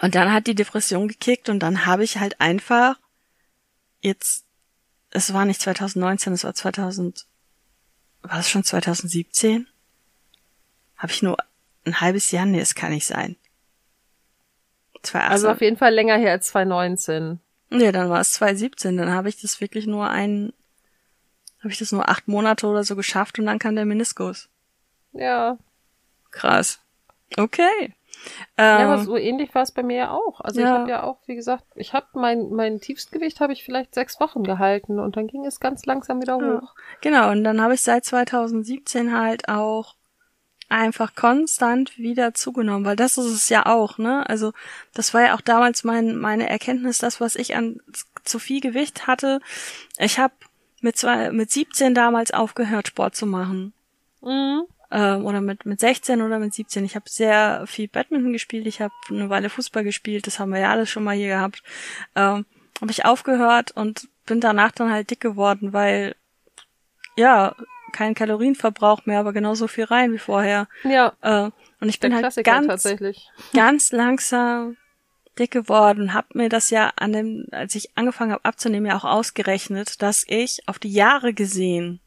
Und dann hat die Depression gekickt und dann habe ich halt einfach jetzt, es war nicht 2019, es war 2000, war es schon 2017? Habe ich nur ein halbes Jahr? Nee, es kann nicht sein. 2018. Also auf jeden Fall länger her als 2019. Nee, dann war es 2017. Dann habe ich das wirklich nur ein, habe ich das nur acht Monate oder so geschafft und dann kam der Meniskus. Ja. Krass. Okay. Ähm, ja, aber so ähnlich war es bei mir ja auch. Also ja. ich habe ja auch, wie gesagt, ich habe mein mein Tiefstgewicht habe ich vielleicht sechs Wochen gehalten und dann ging es ganz langsam wieder hoch. Ja. Genau und dann habe ich seit 2017 halt auch einfach konstant wieder zugenommen, weil das ist es ja auch, ne? Also das war ja auch damals mein meine Erkenntnis, das was ich an zu viel Gewicht hatte. Ich habe mit zwei mit 17 damals aufgehört Sport zu machen. Mhm ähm, oder mit, mit 16 oder mit 17. Ich habe sehr viel Badminton gespielt, ich habe eine Weile Fußball gespielt, das haben wir ja alles schon mal hier gehabt. Ähm, habe ich aufgehört und bin danach dann halt dick geworden, weil ja, kein Kalorienverbrauch mehr, aber genauso viel rein wie vorher. Ja. Äh, und ich bin halt ganz, ganz langsam dick geworden, hab mir das ja an dem, als ich angefangen habe abzunehmen, ja auch ausgerechnet, dass ich auf die Jahre gesehen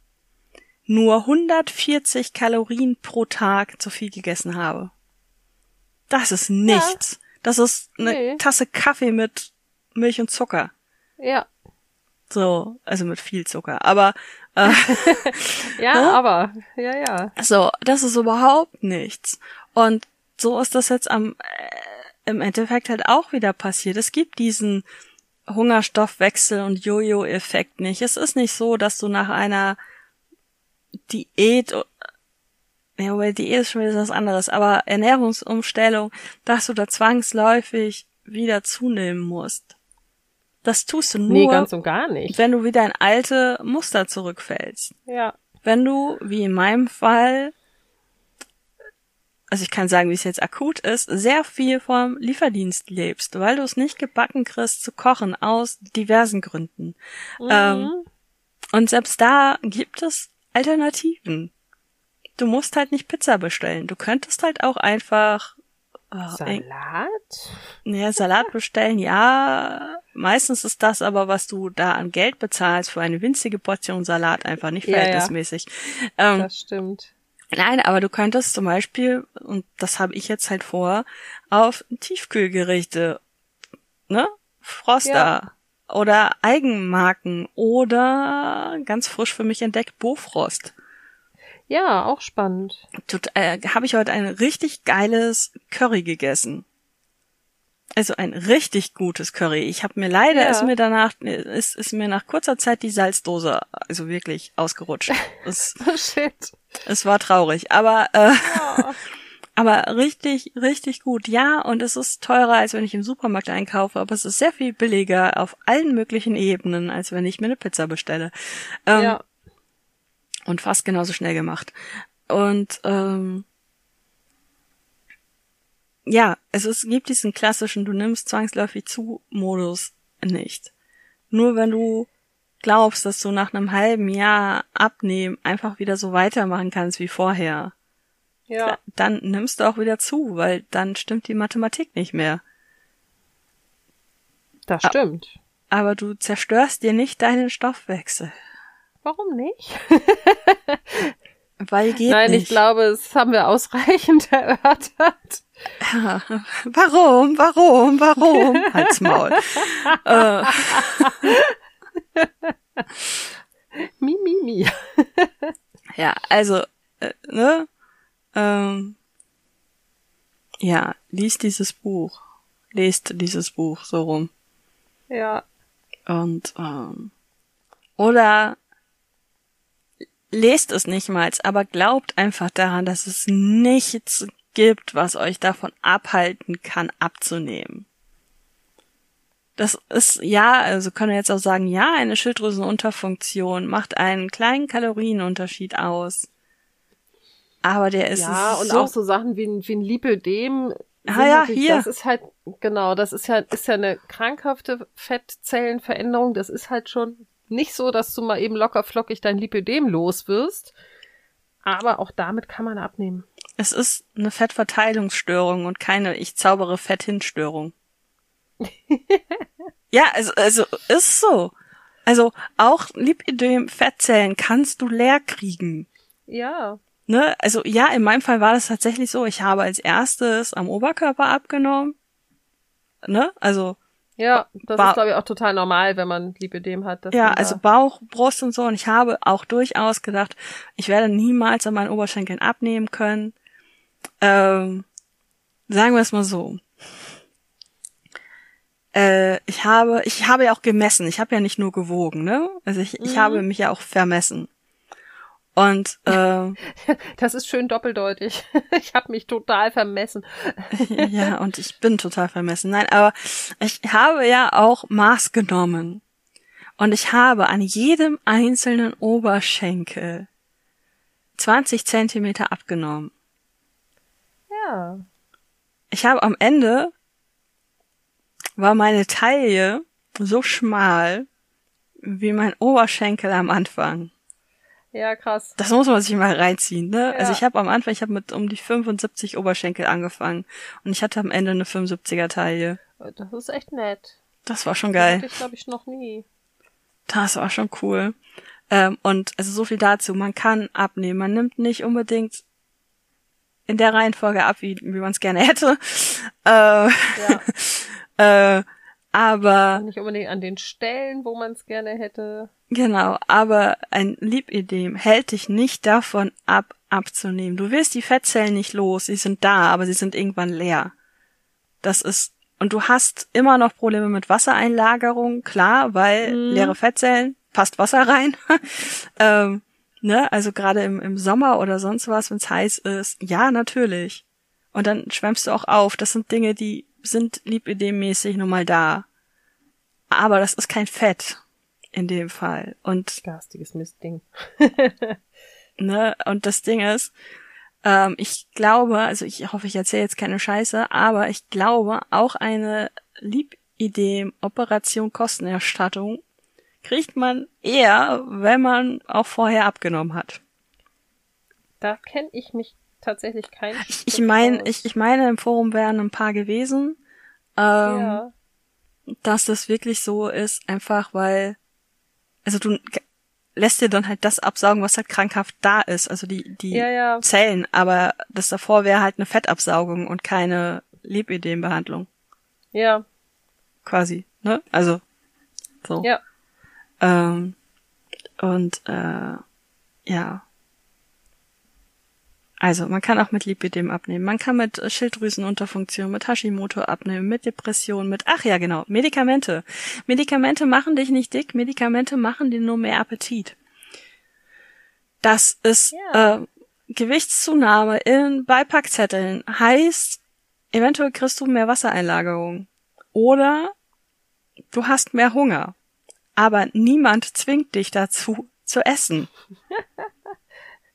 nur 140 Kalorien pro Tag zu viel gegessen habe. Das ist nichts. Ja. Das ist eine nee. Tasse Kaffee mit Milch und Zucker. Ja. So, also mit viel Zucker. Aber äh, ja, ne? aber ja, ja. So, das ist überhaupt nichts. Und so ist das jetzt am äh, im Endeffekt halt auch wieder passiert. Es gibt diesen Hungerstoffwechsel und Jojo-Effekt nicht. Es ist nicht so, dass du nach einer Diät, ja, weil Diät ist schon wieder was anderes, aber Ernährungsumstellung, dass du da zwangsläufig wieder zunehmen musst. Das tust du nur, nee, ganz und gar nicht. wenn du wieder in alte Muster zurückfällst. Ja. Wenn du, wie in meinem Fall, also ich kann sagen, wie es jetzt akut ist, sehr viel vom Lieferdienst lebst, weil du es nicht gebacken kriegst zu kochen aus diversen Gründen. Mhm. Ähm, und selbst da gibt es Alternativen. Du musst halt nicht Pizza bestellen. Du könntest halt auch einfach oh, Salat? Ja, Salat bestellen, ja. Meistens ist das aber, was du da an Geld bezahlst für eine winzige Portion Salat, einfach nicht verhältnismäßig. Ja, ähm, das stimmt. Nein, aber du könntest zum Beispiel, und das habe ich jetzt halt vor, auf Tiefkühlgerichte, ne? Froster, ja oder Eigenmarken oder ganz frisch für mich entdeckt Bofrost. Ja, auch spannend. Tut, äh, Habe ich heute ein richtig geiles Curry gegessen. Also ein richtig gutes Curry. Ich habe mir leider ja. ist mir danach ist, ist mir nach kurzer Zeit die Salzdose also wirklich ausgerutscht. Es, oh shit. Es war traurig, aber äh, ja. Aber richtig, richtig gut. Ja, und es ist teurer, als wenn ich im Supermarkt einkaufe, aber es ist sehr viel billiger auf allen möglichen Ebenen, als wenn ich mir eine Pizza bestelle. Ähm, ja. Und fast genauso schnell gemacht. Und ähm, ja, es gibt diesen klassischen, du nimmst zwangsläufig zu Modus nicht. Nur wenn du glaubst, dass du nach einem halben Jahr abnehmen einfach wieder so weitermachen kannst wie vorher, ja. dann nimmst du auch wieder zu, weil dann stimmt die Mathematik nicht mehr. Das stimmt. Aber du zerstörst dir nicht deinen Stoffwechsel. Warum nicht? Weil geht Nein, nicht. ich glaube, das haben wir ausreichend erörtert. Warum, warum, warum? Halt's Maul. äh. mi, mi, mi. ja, also, äh, ne? Ähm, ja, liest dieses Buch. Lest dieses Buch so rum. Ja. Und ähm, oder lest es nicht mal, aber glaubt einfach daran, dass es nichts gibt, was euch davon abhalten kann, abzunehmen. Das ist, ja, also können wir jetzt auch sagen, ja, eine Schilddrüsenunterfunktion macht einen kleinen Kalorienunterschied aus. Aber der ist ja und so auch so Sachen wie ein, wie ein Lipödem. Ah ja, hier. Das ist halt genau, das ist ja ist ja eine krankhafte Fettzellenveränderung. Das ist halt schon nicht so, dass du mal eben locker flockig dein Lipödem los wirst. Aber auch damit kann man abnehmen. Es ist eine Fettverteilungsstörung und keine ich zaubere Fett hin Störung. ja, also, also ist so. Also auch Lipidem-Fettzellen kannst du leer kriegen. Ja. Ne? Also ja, in meinem Fall war das tatsächlich so. Ich habe als erstes am Oberkörper abgenommen. Ne? Also ja, das ba ist glaube ich auch total normal, wenn man Lipidem hat. ja, also Bauch, Brust und so. Und ich habe auch durchaus gedacht, ich werde niemals an meinen Oberschenkeln abnehmen können. Ähm, sagen wir es mal so. Äh, ich habe, ich habe ja auch gemessen. Ich habe ja nicht nur gewogen, ne? Also ich, ich Mhm. habe mich ja auch vermessen. Und äh, das ist schön doppeldeutig. Ich habe mich total vermessen. ja, und ich bin total vermessen. Nein, aber ich habe ja auch Maß genommen. Und ich habe an jedem einzelnen Oberschenkel 20 Zentimeter abgenommen. Ja. Ich habe am Ende war meine Taille so schmal wie mein Oberschenkel am Anfang. Ja, krass. Das muss man sich mal reinziehen, ne? Ja. Also ich habe am Anfang, ich habe mit um die 75 Oberschenkel angefangen und ich hatte am Ende eine 75er Taille. Das ist echt nett. Das war schon Das geil. ich, glaube ich, noch nie. Das war schon cool. Ähm, und also so viel dazu. Man kann abnehmen. Man nimmt nicht unbedingt in der Reihenfolge ab, wie, wie man es gerne hätte. Äh, Ja. äh, aber Nicht unbedingt an den Stellen, wo man es gerne hätte. Genau, aber ein Lipidem hält dich nicht davon ab, abzunehmen. Du wirst die Fettzellen nicht los. Sie sind da, aber sie sind irgendwann leer. Das ist und du hast immer noch Probleme mit Wassereinlagerung, klar, weil Mhm. leere Fettzellen passt Wasser rein. ähm, ne, also gerade im, im Sommer oder sonst was, wenn es heiß ist, ja, natürlich. Und dann schwemmst du auch auf. Das sind Dinge, die sind lipidemmäßig nun mal da. Aber das ist kein Fett in dem Fall. Und Garstiges Mistding. Ne? Und das Ding ist, ähm, ich glaube, also ich hoffe, ich erzähle jetzt keine Scheiße, aber ich glaube, auch eine Lipidem-Operation Kostenerstattung kriegt man eher, wenn man auch vorher abgenommen hat. Da kenne ich mich tatsächlich kein Ich, ich meine, ich, ich meine, im Forum wären ein paar gewesen, ähm, ja. dass das wirklich so ist, einfach weil, also du lässt dir dann halt das absaugen, was halt krankhaft da ist, also die, die ja, ja. Zellen, aber das davor wäre halt eine Fettabsaugung und keine Lipidembehandlung, Ja. quasi, ne? Also, so. Ja. Ähm, und, äh, ja. Also, man kann auch mit Lipidem abnehmen. Man kann mit äh, Schilddrüsenunterfunktion, mit Hashimoto abnehmen, mit Depression, mit, ach ja, genau, Medikamente. Medikamente machen dich nicht dick, Medikamente machen dir nur mehr Appetit. Das ist, Ja. äh, Gewichtszunahme in Beipackzetteln heißt, eventuell kriegst du mehr Wassereinlagerung. Oder du hast mehr Hunger. Aber niemand zwingt dich dazu, zu essen.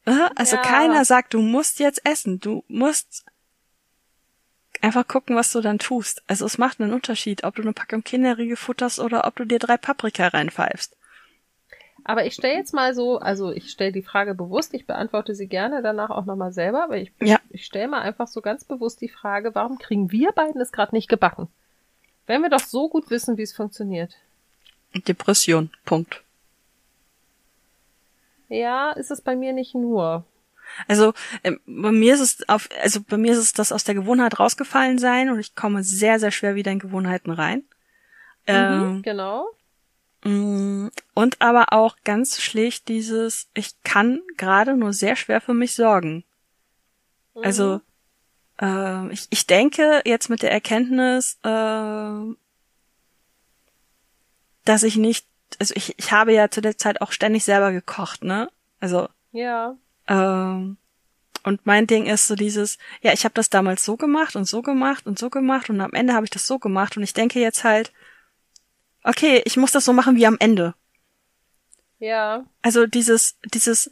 Also Ja. keiner sagt, du musst jetzt essen. Du musst einfach gucken, was du dann tust. Also es macht einen Unterschied, ob du eine Packung Kinderriegel futterst oder ob du dir drei Paprika reinpfeifst. Aber ich stelle jetzt mal so, also ich stelle die Frage bewusst, ich beantworte sie gerne danach auch nochmal selber, aber ich, Ja. ich stelle mal einfach so ganz bewusst die Frage, warum kriegen wir beiden es gerade nicht gebacken? Wenn wir doch so gut wissen, wie es funktioniert. Depression. Punkt. Ja, ist es bei mir nicht nur. Also ähm, bei mir ist es auf, also bei mir ist es das aus der Gewohnheit rausgefallen sein und ich komme sehr, sehr schwer wieder in Gewohnheiten rein. Ähm, Mhm, genau. Mm, Und aber auch ganz schlicht dieses, ich kann gerade nur sehr schwer für mich sorgen. Also, ähm, ich, ich denke jetzt mit der Erkenntnis, ähm, dass ich nicht, also ich, ich habe ja zu der Zeit auch ständig selber gekocht, ne? Also, Ja. ähm, und mein Ding ist so dieses, ja, ich habe das damals so gemacht und so gemacht und so gemacht und am Ende habe ich das so gemacht und ich denke jetzt halt, okay, ich muss das so machen wie am Ende. Ja. Also dieses, dieses,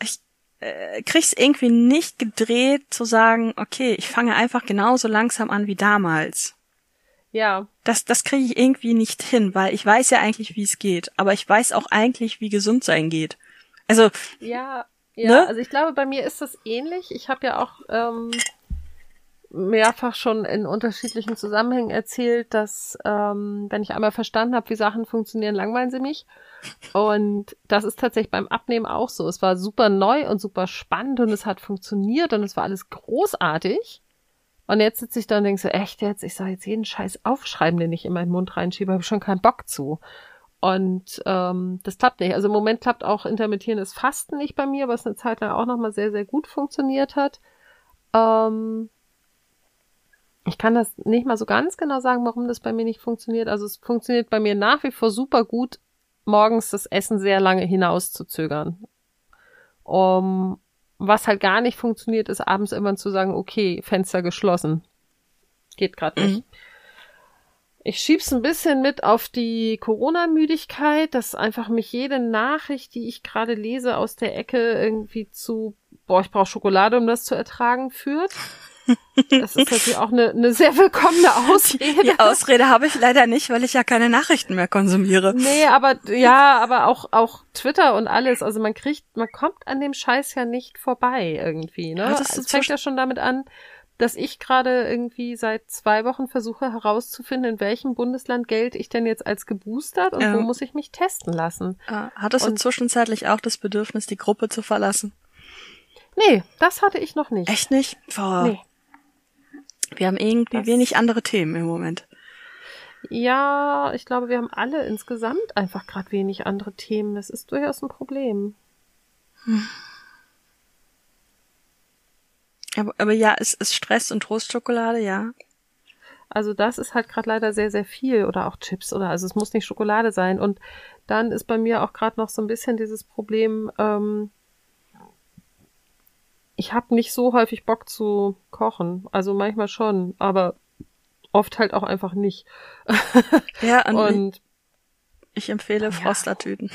ich äh, krieg's irgendwie nicht gedreht zu sagen, okay, ich fange einfach genauso langsam an wie damals. Ja. Das, das kriege ich irgendwie nicht hin, weil ich weiß ja eigentlich, wie es geht, aber ich weiß auch eigentlich, wie gesund sein geht. Also, Ja, ja, Ne? also ich glaube, bei mir ist das ähnlich. Ich habe ja auch, ähm, mehrfach schon in unterschiedlichen Zusammenhängen erzählt, dass ähm, wenn ich einmal verstanden habe, wie Sachen funktionieren, langweilen sie mich. Und das ist tatsächlich beim Abnehmen auch so. Es war super neu und super spannend und es hat funktioniert und es war alles großartig. Und jetzt sitze ich da und denke so, echt jetzt, ich soll jetzt jeden Scheiß aufschreiben, den ich in meinen Mund reinschiebe, habe schon keinen Bock zu. Und ähm, das klappt nicht. Also im Moment klappt auch intermittierendes Fasten nicht bei mir, was eine Zeit lang auch nochmal sehr, sehr gut funktioniert hat. Ähm, ich kann das nicht mal so ganz genau sagen, warum das bei mir nicht funktioniert. Also es funktioniert bei mir nach wie vor super gut, morgens das Essen sehr lange hinauszuzögern. Um, was halt gar nicht funktioniert, ist abends immer zu sagen, okay, Fenster geschlossen. Geht gerade nicht. Mhm. Ich schieb's ein bisschen mit auf die Corona-Müdigkeit, dass einfach mich jede Nachricht, die ich gerade lese, aus der Ecke irgendwie zu, boah, ich brauche Schokolade, um das zu ertragen, führt. Das ist natürlich auch eine, eine sehr willkommene Ausrede. Die Ausrede habe ich leider nicht, weil ich ja keine Nachrichten mehr konsumiere. Nee, aber ja, aber auch auch Twitter und alles. Also man kriegt, man kommt an dem Scheiß ja nicht vorbei irgendwie. Ne? Ja, das, das fängt ja schon damit an, dass ich gerade irgendwie seit zwei Wochen versuche herauszufinden, in welchem Bundesland gelte ich denn jetzt als geboostert und ja. wo muss ich mich testen lassen. Hattest du zwischenzeitlich auch das Bedürfnis, die Gruppe zu verlassen? Nee, das hatte ich noch nicht. Echt nicht? Boah. Nee. Wir haben irgendwie das wenig andere Themen im Moment. Ja, ich glaube, wir haben alle insgesamt einfach gerade wenig andere Themen. Das ist durchaus ein Problem. Hm. Aber, aber ja, es ist Stress und Trostschokolade, ja. Also das ist halt gerade leider sehr, sehr viel oder auch Chips oder also es muss nicht Schokolade sein. Und dann ist bei mir auch gerade noch so ein bisschen dieses Problem, ähm, ich habe nicht so häufig Bock zu kochen. Also manchmal schon, aber oft halt auch einfach nicht. Ja, und ich empfehle Frostertüten.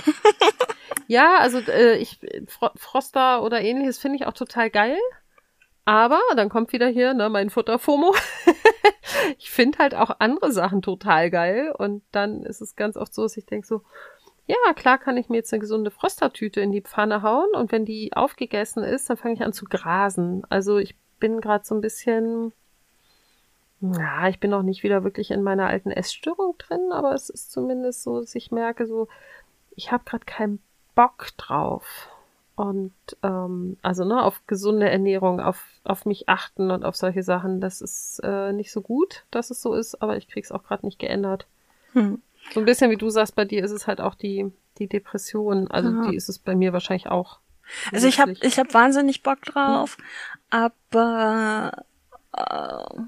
ja, also äh, ich Froster oder ähnliches finde ich auch total geil. Aber dann kommt wieder hier ne, mein Futterfomo. ich finde halt auch andere Sachen total geil und dann ist es ganz oft so, dass ich denke so, ja, klar kann ich mir jetzt eine gesunde Frostertüte in die Pfanne hauen und wenn die aufgegessen ist, dann fange ich an zu grasen. Also ich bin gerade so ein bisschen, ja, ich bin noch nicht wieder wirklich in meiner alten Essstörung drin, aber es ist zumindest so, dass ich merke, so, ich habe gerade keinen Bock drauf. Und ähm, also ne, auf gesunde Ernährung, auf, auf mich achten und auf solche Sachen, das ist äh, nicht so gut, dass es so ist, aber ich krieg's auch gerade nicht geändert. Hm. So ein bisschen wie du sagst, bei dir ist es halt auch die, die Depression. Also Aha. die ist es bei mir wahrscheinlich auch. Also ich habe ich hab wahnsinnig Bock drauf, hm. aber äh,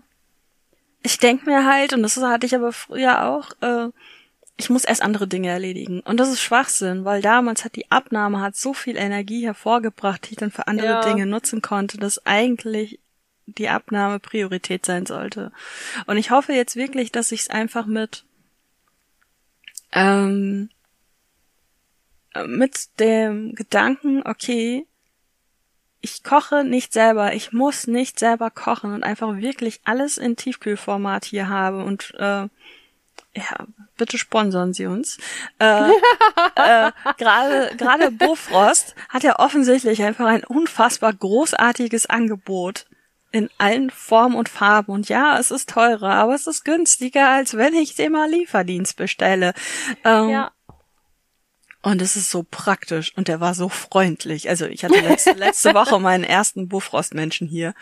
ich denk mir halt, und das hatte ich aber früher auch, äh, ich muss erst andere Dinge erledigen. Und das ist Schwachsinn, weil damals hat die Abnahme hat so viel Energie hervorgebracht, die ich dann für andere ja. Dinge nutzen konnte, dass eigentlich die Abnahme Priorität sein sollte. Und ich hoffe jetzt wirklich, dass ich es einfach mit ähm, mit dem Gedanken, okay, ich koche nicht selber, ich muss nicht selber kochen und einfach wirklich alles in Tiefkühlformat hier habe und äh, ja, bitte sponsern Sie uns. Äh, äh, Gerade gerade Bofrost hat ja offensichtlich einfach ein unfassbar großartiges Angebot in allen Formen und Farben. Und ja, es ist teurer, aber es ist günstiger, als wenn ich den mal Lieferdienst bestelle. Ähm, ja. Und es ist so praktisch und der war so freundlich. Also ich hatte letzte, letzte Woche meinen ersten Bufrost-Menschen hier.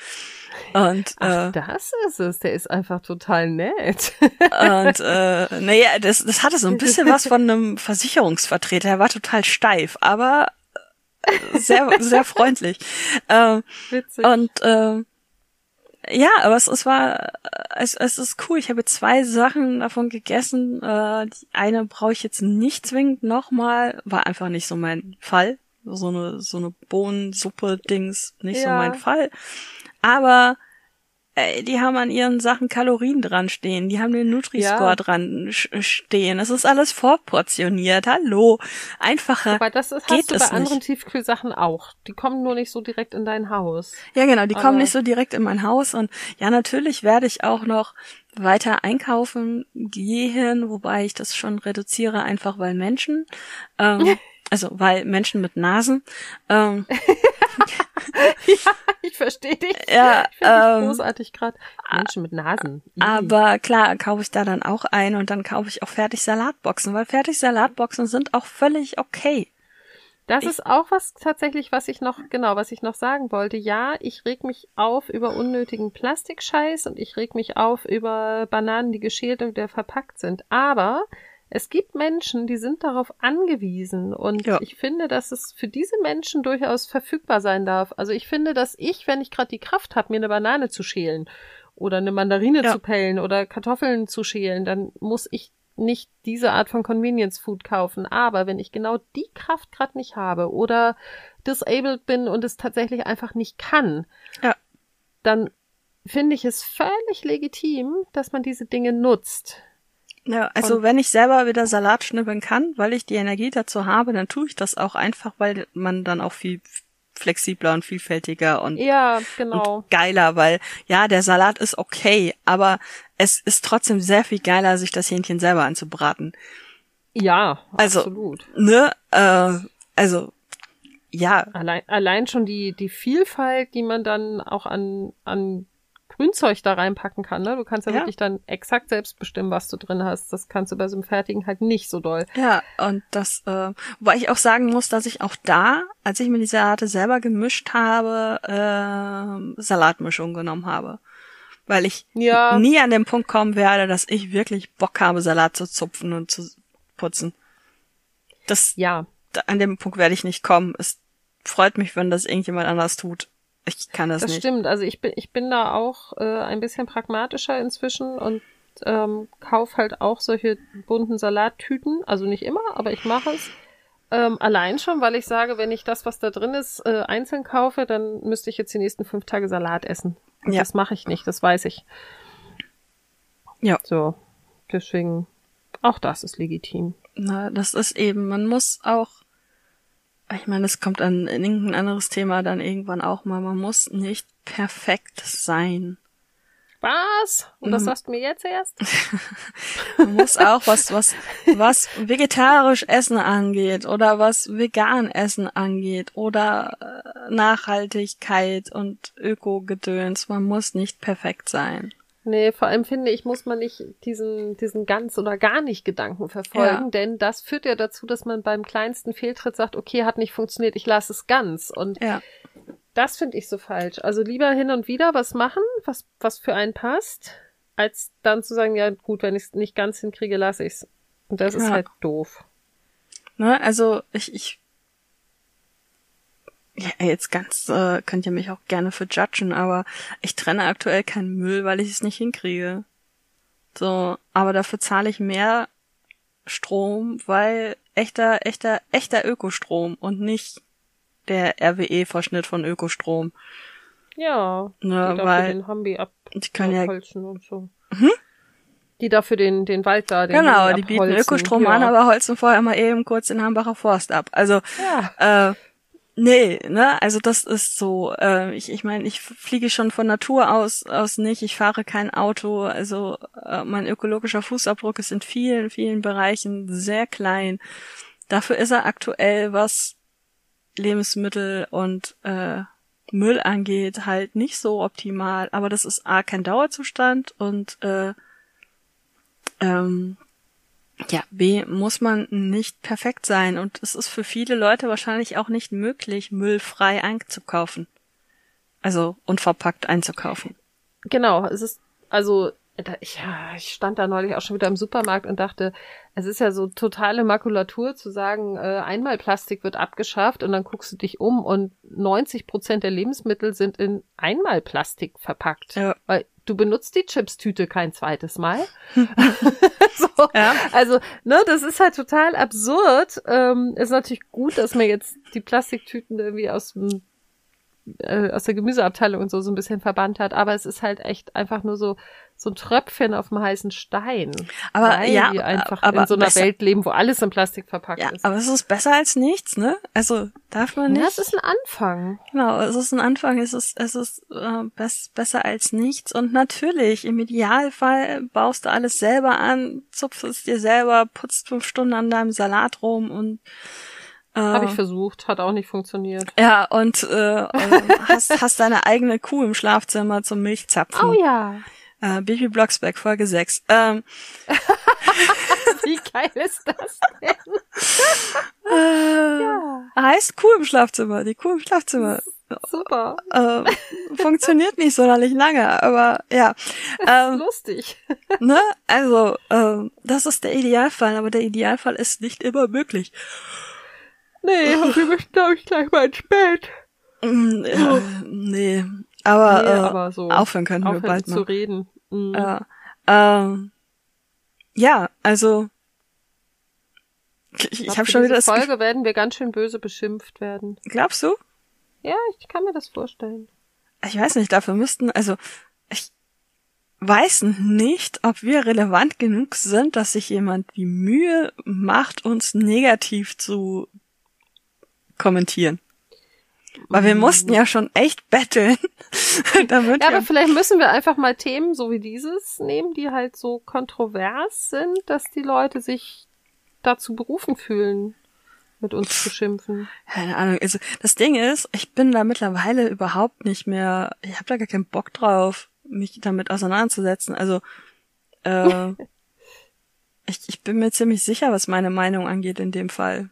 Und Ach, äh, das ist es. Der ist einfach total nett. und äh, naja, das, das hatte so ein bisschen was von einem Versicherungsvertreter. Er war total steif, aber sehr, sehr freundlich. Äh, Witzig. Und äh, ja, aber es, es war, es, es ist cool. Ich habe zwei Sachen davon gegessen. Äh, die eine brauche ich jetzt nicht zwingend nochmal. War einfach nicht so mein Fall. So eine, so eine Bohnensuppe-Dings, nicht ja. so mein Fall. Aber ey, die haben an ihren Sachen Kalorien dran stehen, die haben den Nutri-Score ja. dran stehen. Es ist alles vorportioniert. Hallo, einfacher. Aber das ist, geht hast du bei anderen Tiefkühlsachen auch. Die kommen nur nicht so direkt in dein Haus. Ja, genau, die Aber kommen nicht so direkt in mein Haus und ja, natürlich werde ich auch noch weiter einkaufen gehen, wobei ich das schon reduziere, einfach weil Menschen. Ähm, Also, weil Menschen mit Nasen. Ähm, ja, ich verstehe dich. Ja, ich ähm, großartig gerade. Menschen mit Nasen. Ih. aber klar, kaufe ich da dann auch ein und dann kaufe ich auch fertig Salatboxen, weil fertig Salatboxen sind auch völlig okay. Das Ich- ist auch was tatsächlich, was ich noch, genau, was ich noch sagen wollte. Ja, ich reg mich auf über unnötigen Plastikscheiß und ich reg mich auf über Bananen, die geschält und wieder verpackt sind. Aber es gibt Menschen, die sind darauf angewiesen und Ja. ich finde, dass es für diese Menschen durchaus verfügbar sein darf. Also ich finde, dass ich, wenn ich gerade die Kraft habe, mir eine Banane zu schälen oder eine Mandarine Ja. zu pellen oder Kartoffeln zu schälen, dann muss ich nicht diese Art von Convenience Food kaufen. Aber wenn ich genau die Kraft gerade nicht habe oder disabled bin und es tatsächlich einfach nicht kann, Ja. dann finde ich es völlig legitim, dass man diese Dinge nutzt. Ja, also Und- wenn ich selber wieder Salat schnippeln kann, weil ich die Energie dazu habe, dann tue ich das auch einfach, weil man dann auch viel flexibler und vielfältiger und, Ja, genau. und geiler, weil ja, der Salat ist okay, aber es ist trotzdem sehr viel geiler, sich das Hähnchen selber anzubraten. ja, Also- absolut. Ne? Äh, also ja, Allein, allein schon die, die Vielfalt, die man dann auch an, an Grünzeug da reinpacken kann. Ne? Du kannst ja, Ja. wirklich dann exakt selbst bestimmen, was du drin hast. Das kannst du bei so einem Fertigen halt nicht so doll. Ja, und das, äh, wobei ich auch sagen muss, dass ich auch da, als ich mir die Salate selber gemischt habe, äh, Salatmischung genommen habe. Weil ich Ja. nie an den Punkt kommen werde, dass ich wirklich Bock habe, Salat zu zupfen und zu putzen. Das, Ja, an dem Punkt werde ich nicht kommen. Es freut mich, wenn das irgendjemand anders tut. Ich kann das, das nicht. stimmt. Also ich bin, ich bin da auch äh, ein bisschen pragmatischer inzwischen und ähm, kauf halt auch solche bunten Salattüten. Also nicht immer, aber ich mache es. Ähm, allein schon, weil ich sage, wenn ich das, was da drin ist, äh, einzeln kaufe, dann müsste ich jetzt die nächsten fünf Tage Salat essen. Und Ja. Das mache ich nicht, das weiß ich. Ja. So, deswegen, auch das ist legitim. Na, das ist eben, man muss auch, ich meine, es kommt an irgendein anderes Thema dann irgendwann auch mal, man muss nicht perfekt sein. Was? Und das Mhm. sagst du mir jetzt erst? Man muss auch was, was, was vegetarisch Essen angeht oder was vegan Essen angeht oder äh, Nachhaltigkeit und Öko-Gedöns, man muss nicht perfekt sein. Nee, vor allem finde ich, muss man nicht diesen, diesen ganz oder gar nicht Gedanken verfolgen, Ja. denn das führt ja dazu, dass man beim kleinsten Fehltritt sagt, okay, hat nicht funktioniert, ich lasse es ganz. Und Ja. das finde ich so falsch. Also lieber hin und wieder was machen, was, was für einen passt, als dann zu sagen, ja gut, wenn ich es nicht ganz hinkriege, lasse ich's. Und das ist Ja. halt doof. Ne, also ich, ich ja, jetzt ganz, äh, könnt ihr mich auch gerne für judgen, aber ich trenne aktuell keinen Müll, weil ich es nicht hinkriege. So, aber dafür zahle ich mehr Strom, weil echter, echter, echter Ökostrom und nicht der RWE-Verschnitt von Ökostrom. Ja, Ne, die weil den Hambi ab die können ja und so. Die dafür den, den Wald da, den Genau, die bieten. Ökostrom ja. an, aber holzen vorher mal eben kurz den Hambacher Forst ab. Also, Ja. äh, nee, ne, also das ist so, äh, ich, ich meine, ich fliege schon von Natur aus, aus nicht, ich fahre kein Auto, also äh, mein ökologischer Fußabdruck ist in vielen, vielen Bereichen sehr klein. Dafür ist er aktuell, was Lebensmittel und äh, Müll angeht, halt nicht so optimal, aber das ist A, kein Dauerzustand und äh, ähm, ja, B, muss man nicht perfekt sein und es ist für viele Leute wahrscheinlich auch nicht möglich, müllfrei einzukaufen. Also unverpackt einzukaufen. Genau, es ist, also, ich, ja, ich stand da neulich auch schon wieder im Supermarkt und dachte, es ist ja so totale Makulatur zu sagen, äh, Einmalplastik wird abgeschafft und dann guckst du dich um und 90 Prozent der Lebensmittel sind in Einmalplastik verpackt. Ja. Weil du benutzt die Chipstüte kein zweites Mal. so, Ja. also, ne, das ist halt total absurd. Ähm, ist natürlich gut, dass man jetzt die Plastiktüten irgendwie aus dem äh, aus der Gemüseabteilung und so so ein bisschen verbannt hat, aber es ist halt echt einfach nur so so ein Tröpfchen auf dem heißen Stein. Aber weil ja, wir einfach aber in so einer besser- Welt leben, wo alles in Plastik verpackt Ja, ist. aber es ist besser als nichts, ne? Also darf man nicht. ja, es ist ein Anfang. Genau, es ist ein Anfang, es ist, es ist äh, bess, besser als nichts. Und natürlich, im Idealfall baust du alles selber an, zupfst es dir selber, putzt fünf Stunden an deinem Salat rum und Äh, Habe ich versucht, hat auch nicht funktioniert. Ja, und äh, hast, hast deine eigene Kuh im Schlafzimmer zum Milchzapfen. Oh ja. Äh, Bibi Blocksberg, Folge 6. Ähm, Wie geil ist das denn? äh, Ja, Heißt Kuh im Schlafzimmer, die Kuh im Schlafzimmer. super. Äh, funktioniert nicht sonderlich lange, aber ja. Ähm, Lustig. ne? Also, ähm, das ist der Idealfall, aber der Idealfall ist nicht immer möglich. Nee, wir möchten, glaube ich, gleich mal ins Bett. Mm, äh, nee, aber, nee, äh, aber so. aufhören können wir aufhören bald zu mal. reden. Mhm. Äh, ähm, ja, also ich, ich habe schon wieder das Folge werden wir ganz schön böse beschimpft werden. glaubst du? Ja, ich kann mir das vorstellen. Ich weiß nicht, dafür müssten, also ich weiß nicht, ob wir relevant genug sind, dass sich jemand die Mühe macht, uns negativ zu kommentieren. Weil wir mussten ja schon echt betteln, damit Ja, aber vielleicht müssen wir einfach mal Themen so wie dieses nehmen, die halt so kontrovers sind, dass die Leute sich dazu berufen fühlen, mit uns zu schimpfen. Keine Ahnung. Also das Ding ist, ich bin da mittlerweile überhaupt nicht mehr. Ich habe da gar keinen Bock drauf, mich damit auseinanderzusetzen. Also äh, ich, ich bin mir ziemlich sicher, was meine Meinung angeht in dem Fall.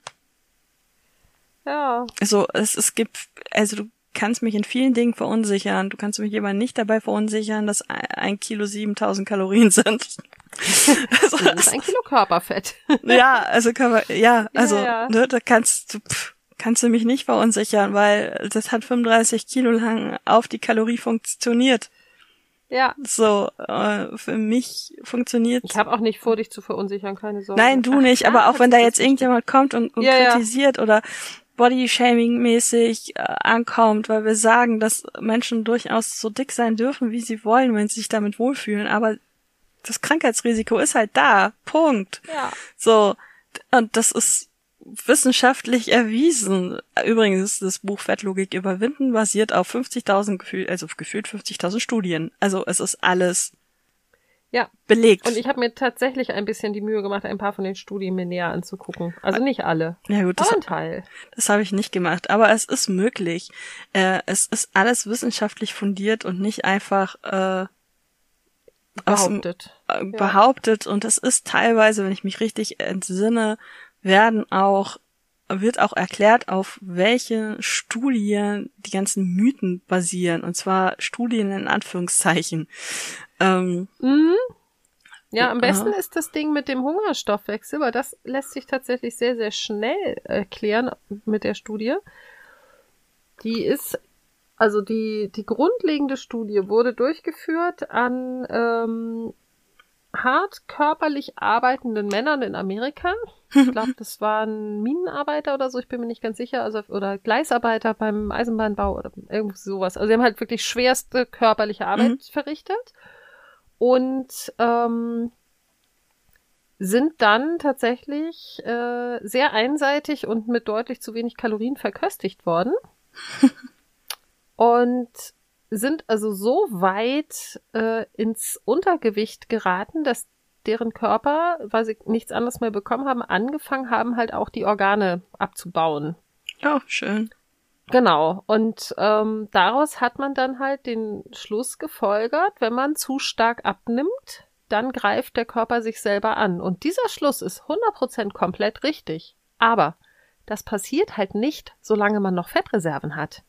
Ja, Also es, es gibt, also du kannst mich in vielen Dingen verunsichern. Du kannst mich aber nicht dabei verunsichern, dass ein- Kilo 7000 Kalorien sind. also, das ist ein Kilo Körperfett. ja, also man, ja, also, ja. ne, da kannst du, pff, kannst du mich nicht verunsichern, weil das hat 35 Kilo lang auf die Kalorie funktioniert. Ja. So, äh, für mich funktioniert. Ich habe auch nicht vor, dich zu verunsichern, keine Sorge. Nein, du Ach, nicht, ja, aber auch wenn da jetzt irgendjemand kommt und, und Ja, ja. kritisiert oder Body-Shaming-mäßig äh, ankommt, weil wir sagen, dass Menschen durchaus so dick sein dürfen, wie sie wollen, wenn sie sich damit wohlfühlen, aber das Krankheitsrisiko ist halt da. Punkt. Ja. So, und das ist wissenschaftlich erwiesen. Übrigens ist das Buch Fettlogik überwinden basiert auf 50.000 gefühlt, also gefühlt 50.000 Studien. Also es ist alles Ja. belegt. Und ich habe mir tatsächlich ein bisschen die Mühe gemacht, ein paar von den Studien mir näher anzugucken. Also nicht alle, ja gut, das, Teil. das habe ich nicht gemacht, aber es ist möglich. Äh, es ist alles wissenschaftlich fundiert und nicht einfach äh, aus Behauptet. äh, behauptet und es ist teilweise, wenn ich mich richtig entsinne, werden auch wird auch erklärt, auf welche Studien die ganzen Mythen basieren und zwar Studien in Anführungszeichen. Ähm, Mhm. Ja, am besten ist das Ding mit dem Hungerstoffwechsel, weil das lässt sich tatsächlich sehr, sehr schnell erklären mit der Studie. Die ist, also die, die grundlegende Studie wurde durchgeführt an ähm, hart körperlich arbeitenden Männern in Amerika. Ich glaube, das waren Minenarbeiter oder so, ich bin mir nicht ganz sicher, also oder Gleisarbeiter beim Eisenbahnbau oder irgendwie sowas. Also sie haben halt wirklich schwerste körperliche Arbeit Mhm. verrichtet und ähm, sind dann tatsächlich äh, sehr einseitig und mit deutlich zu wenig Kalorien verköstigt worden und sind also so weit äh, ins Untergewicht geraten, dass deren Körper, weil sie nichts anderes mehr bekommen haben, angefangen haben, halt auch die Organe abzubauen. ja, schön. Genau. Und ähm, daraus hat man dann halt den Schluss gefolgert, wenn man zu stark abnimmt, dann greift der Körper sich selber an. Und dieser Schluss ist 100% komplett richtig. Aber das passiert halt nicht, solange man noch Fettreserven hat.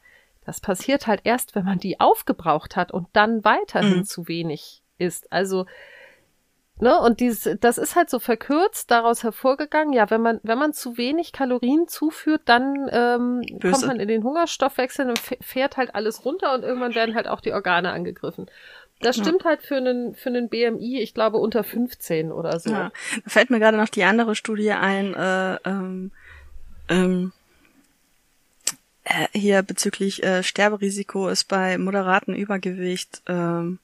Das passiert halt erst, wenn man die aufgebraucht hat und dann weiterhin Mhm. zu wenig isst. Also Ne, und dieses, das ist halt so verkürzt daraus hervorgegangen. Ja, wenn man, wenn man zu wenig Kalorien zuführt, dann ähm, Böse. kommt man in den Hungerstoffwechsel und fährt halt alles runter und irgendwann werden halt auch die Organe angegriffen. Das Ja. stimmt halt für einen, für einen BMI, ich glaube, unter 15 oder so. Ja. Da fällt mir gerade noch die andere Studie ein, äh, ähm, ähm, äh, hier bezüglich äh, Sterberisiko ist bei moderatem Übergewicht ähm,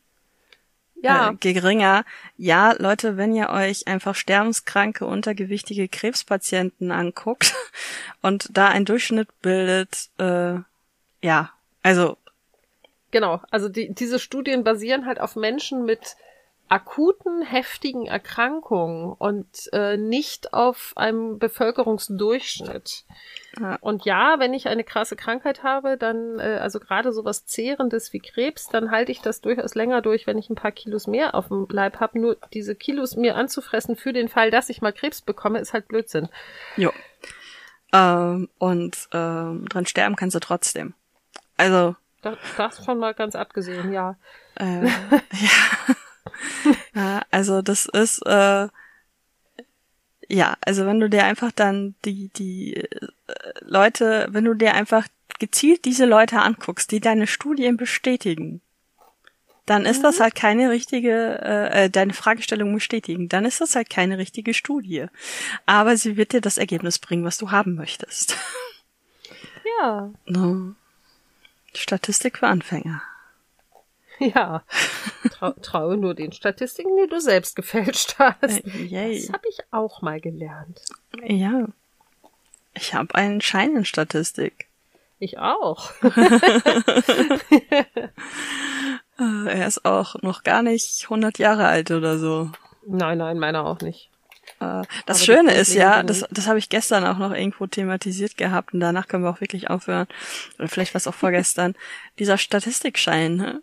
Ja, äh, geringer. Ja, Leute, wenn ihr euch einfach sterbenskranke, untergewichtige Krebspatienten anguckt und da einen Durchschnitt bildet, äh, ja, also genau. Also die, diese Studien basieren halt auf Menschen mit akuten, heftigen Erkrankungen und äh, nicht auf einem Bevölkerungsdurchschnitt. Und ja, wenn ich eine krasse Krankheit habe, dann, äh, also gerade sowas Zehrendes wie Krebs, dann halte ich das durchaus länger durch, wenn ich ein paar Kilos mehr auf dem Leib habe. Nur diese Kilos mir anzufressen für den Fall, dass ich mal Krebs bekomme, ist halt Blödsinn. Jo. Ähm, und ähm, dran sterben kannst du trotzdem. Also, Das, das schon mal ganz abgesehen, ja. äh, ja. ja. Also das ist äh, ja, also wenn du dir einfach dann die die äh, Leute, wenn du dir einfach gezielt diese Leute anguckst, die deine Studien bestätigen, dann ist das halt keine richtige, äh, äh, deine Fragestellung bestätigen, dann ist das halt keine richtige Studie. Aber sie wird dir das Ergebnis bringen, was du haben möchtest. Ja, No. Statistik für Anfänger. ja. Trau, traue nur den Statistiken, die du selbst gefälscht hast. Äh, yay. Das habe ich auch mal gelernt. Ja. Ich habe einen Schein in Statistik. Ich auch. Äh, Er ist auch noch gar nicht 100 Jahre alt oder so. Nein, nein, meiner auch nicht. Äh, Das Aber Schöne ist ja, das, das habe ich gestern auch noch irgendwo thematisiert gehabt und danach können wir auch wirklich aufhören. Oder vielleicht was auch vorgestern. Dieser Statistikschein, ne?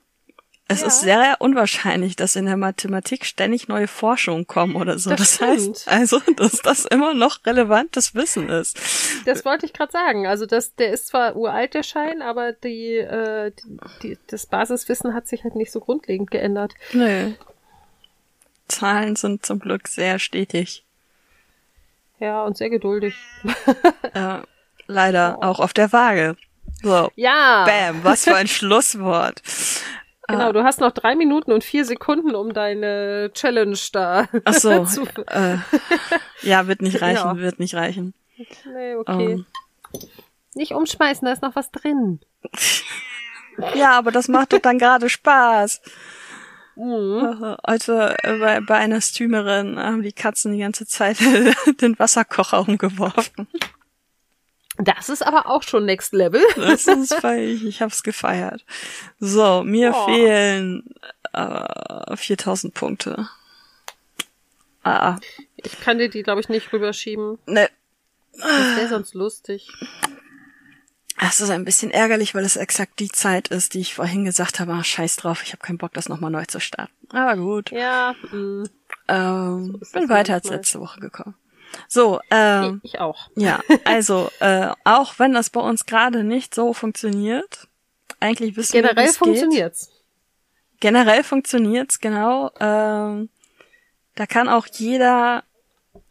Es Ja. ist sehr unwahrscheinlich, dass in der Mathematik ständig neue Forschungen kommen oder so. Das Das, heißt also, dass das immer noch relevantes Wissen ist. Das wollte ich gerade sagen. Also das, der ist zwar uralt, der Schein, aber die, äh, die, das Basiswissen hat sich halt nicht so grundlegend geändert. Nö. Zahlen sind zum Glück sehr stetig. Ja, und sehr geduldig. Äh, leider auch auf der Waage. So, Ja, bam, was für ein Schlusswort. Genau. Du hast noch drei Minuten und vier Sekunden, um deine Challenge da Ach so, zu... äh, ja, wird nicht reichen, Ja. wird nicht reichen. Nee, okay. Ähm, Nicht umschmeißen, da ist noch was drin. ja, aber das macht doch dann gerade Spaß. Mhm. Also äh, bei, bei einer Streamerin haben die Katzen die ganze Zeit den Wasserkocher umgeworfen. Das ist aber auch schon Next Level. Das ist feig, ich hab's gefeiert. So, mir Boah. fehlen äh, 4000 Punkte. Ah, Ich kann dir die, glaube ich, nicht rüberschieben. ne, Das wäre sonst lustig. Es ist ein bisschen ärgerlich, weil es exakt die Zeit ist, die ich vorhin gesagt habe, ah, scheiß drauf, ich habe keinen Bock, das nochmal neu zu starten. Aber gut. Ja, mh. Ähm, ist bin das weiter als letzte Woche gekommen. So, ähm, ich auch. ja, also, äh, auch wenn das bei uns gerade nicht so funktioniert, eigentlich wissen wir, Generell wie's geht. funktioniert's. Generell funktioniert's, genau. Ähm, da kann auch jeder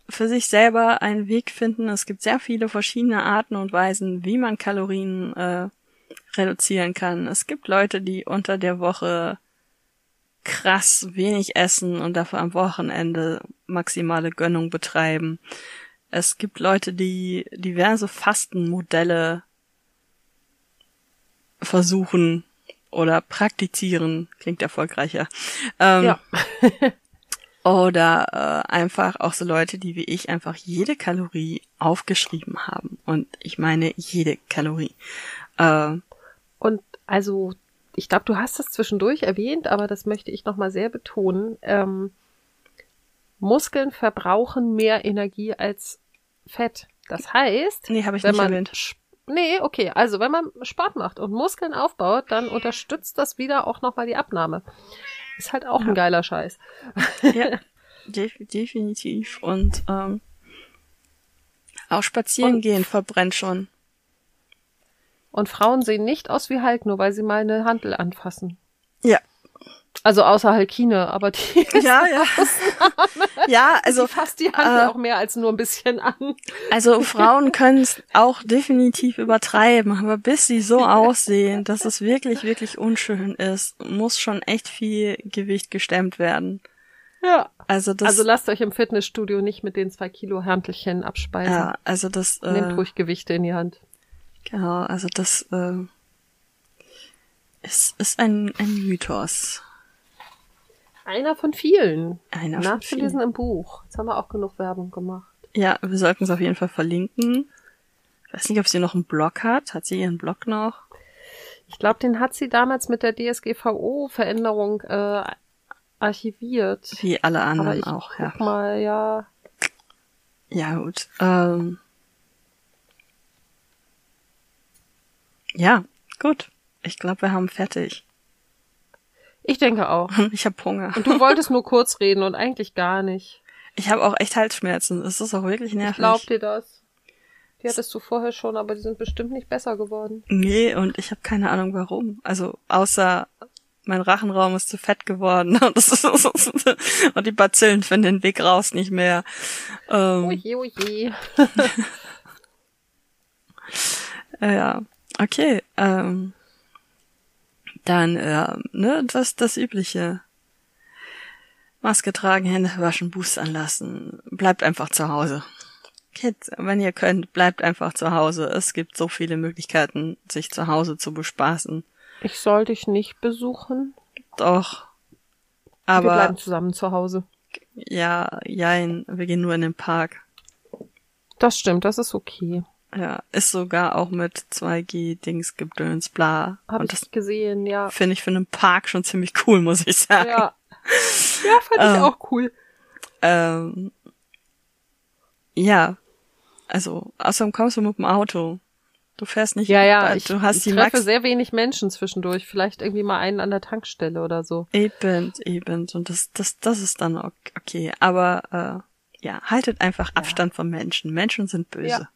für sich selber einen Weg finden. Es gibt sehr viele verschiedene Arten und Weisen, wie man Kalorien äh, reduzieren kann. Es gibt Leute, die unter der Woche krass wenig essen und dafür am Wochenende maximale Gönnung betreiben. Es gibt Leute, die diverse Fastenmodelle versuchen oder praktizieren, klingt erfolgreicher. Ähm, Ja. Oder äh, einfach auch so Leute, die wie ich einfach jede Kalorie aufgeschrieben haben. Und ich meine jede Kalorie. Äh, Und also, ich glaube, du hast das zwischendurch erwähnt, aber das möchte ich nochmal sehr betonen. Ähm, Muskeln verbrauchen mehr Energie als Fett. Das heißt, nee, habe ich wenn nicht man erwähnt. Nee, okay, also wenn man Sport macht und Muskeln aufbaut, dann unterstützt das wieder auch nochmal die Abnahme. Ist halt auch Ja. ein geiler Scheiß. Ja, def definitiv. Und ähm, auch spazieren Und- gehen verbrennt schon. Und Frauen sehen nicht aus wie Hulk, nur weil sie mal eine Handel anfassen. Ja. Also außer Halkine, aber die, Ja, ja. ja, also die fasst die Handel äh, auch mehr als nur ein bisschen an. Also Frauen können es auch definitiv übertreiben, aber bis sie so aussehen, dass es wirklich, wirklich unschön ist, muss schon echt viel Gewicht gestemmt werden. Ja. Also das, Also lasst euch im Fitnessstudio nicht mit den zwei Kilo Hantelchen abspeisen. ja, also das, Nehmt äh, ruhig Gewichte in die Hand. Genau, also das äh, ist, ist ein, ein Mythos. Einer von vielen. Einer von Nachzulesen im Buch. Jetzt haben wir auch genug Werbung gemacht. Ja, wir sollten es auf jeden Fall verlinken. Ich weiß nicht, ob sie noch einen Blog hat. Hat sie ihren Blog noch? Ich glaube, den hat sie damals mit der DSGVO-Veränderung äh, archiviert. Wie alle anderen auch, guck ja. mal, ja. Ja, gut. Ähm, ja, gut. Ich glaube, wir haben fertig. Ich denke auch. Ich habe Hunger. Und du wolltest nur kurz reden und eigentlich gar nicht. Ich habe auch echt Halsschmerzen. Es ist auch wirklich nervig. Ich glaub dir das. Die hattest du vorher schon, aber die sind bestimmt nicht besser geworden. Nee, und ich habe keine Ahnung warum. Also außer mein Rachenraum ist zu fett geworden und, die Bazillen finden den Weg raus nicht mehr. Ähm, Oje, oje. ja, okay. Ähm, dann, äh, ne, das, das Übliche. Maske tragen, Hände waschen, boostern lassen. Bleibt einfach zu Hause. Kids, wenn ihr könnt, bleibt einfach zu Hause. Es gibt so viele Möglichkeiten, sich zu Hause zu bespaßen. Ich soll dich nicht besuchen. Doch. Wir Aber bleiben zusammen zu Hause. ja, jein, wir gehen nur in den Park. Das stimmt, das ist okay. Ja, ist sogar auch mit 2G-Dings gedöns, bla. Habe Und ich das gesehen, ja. finde ich für einen Park schon ziemlich cool, muss ich sagen. Ja. Ja, fand ich Ähm. auch cool. Ähm, ja, also außerdem kommst du mit dem Auto. Du fährst nicht. Ja, ja, ich, du hast ich die treffe Max. sehr wenig Menschen zwischendurch. Vielleicht irgendwie mal einen an der Tankstelle oder so. Eben, eben. Und das, das, das ist dann ok- okay. Aber äh, ja, haltet einfach Abstand von Menschen. Menschen sind böse. Ja.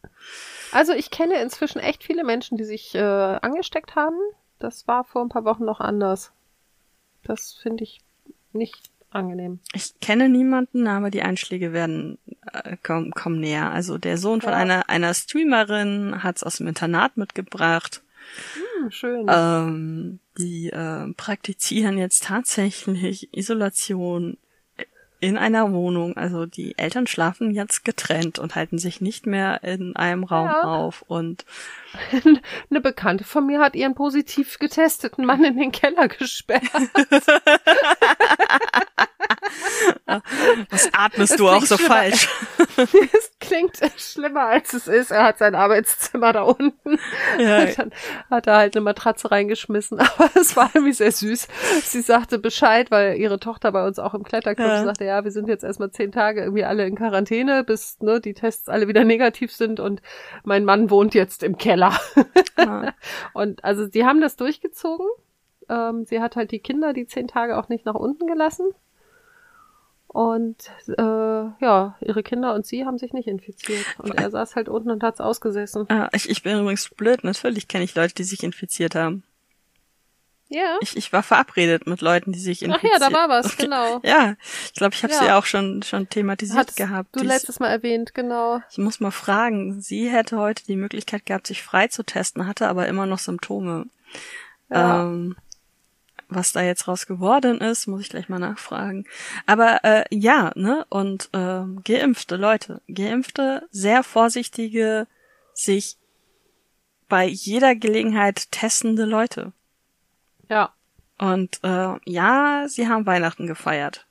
Also ich kenne inzwischen echt viele Menschen, die sich äh, angesteckt haben. Das war vor ein paar Wochen noch anders. Das finde ich nicht angenehm. Ich kenne niemanden, aber die Einschläge werden äh, kommen, kommen näher. Also der Sohn von Ja. einer einer Streamerin hat's aus dem Internat mitgebracht. Hm, schön. Ähm, die äh, praktizieren jetzt tatsächlich Isolation in einer Wohnung. Also die Eltern schlafen jetzt getrennt und halten sich nicht mehr in einem Raum Ja. auf. Und Eine Bekannte von mir hat ihren positiv getesteten Mann in den Keller gesperrt. was atmest Es du auch so falsch? es klingt schlimmer, als es ist. Er hat sein Arbeitszimmer da unten. Ja. Dann hat er halt eine Matratze reingeschmissen. Aber es war irgendwie sehr süß. Sie sagte Bescheid, weil ihre Tochter bei uns auch im Kletterclub Ja. sagte, ja, wir sind jetzt erstmal zehn Tage irgendwie alle in Quarantäne, bis ne, die Tests alle wieder negativ sind und mein Mann wohnt jetzt im Keller. Ja. Und also sie haben das durchgezogen. Ähm, sie hat halt die Kinder die zehn Tage auch nicht nach unten gelassen. Und äh, ja, ihre Kinder und sie haben sich nicht infiziert. Und er saß halt unten und hat's ausgesessen. Ah, ich, ich bin übrigens blöd. Natürlich kenne ich Leute, die sich infiziert haben. Ja. Ich, ich war verabredet mit Leuten, die sich Ach infiziert ja, da war was, genau. Ja, ich glaube, ich habe Ja. sie auch schon schon thematisiert Hattest gehabt. du letztes Mal erwähnt, genau. ich muss mal fragen, sie hätte heute die Möglichkeit gehabt, sich frei zu testen, hatte aber immer noch Symptome. Ja. Ähm, was da jetzt raus geworden ist, muss ich gleich mal nachfragen. Aber äh, ja, ne? Und ähm, geimpfte Leute, geimpfte, sehr vorsichtige, sich bei jeder Gelegenheit testende Leute. Ja. Und äh, ja, sie haben Weihnachten gefeiert.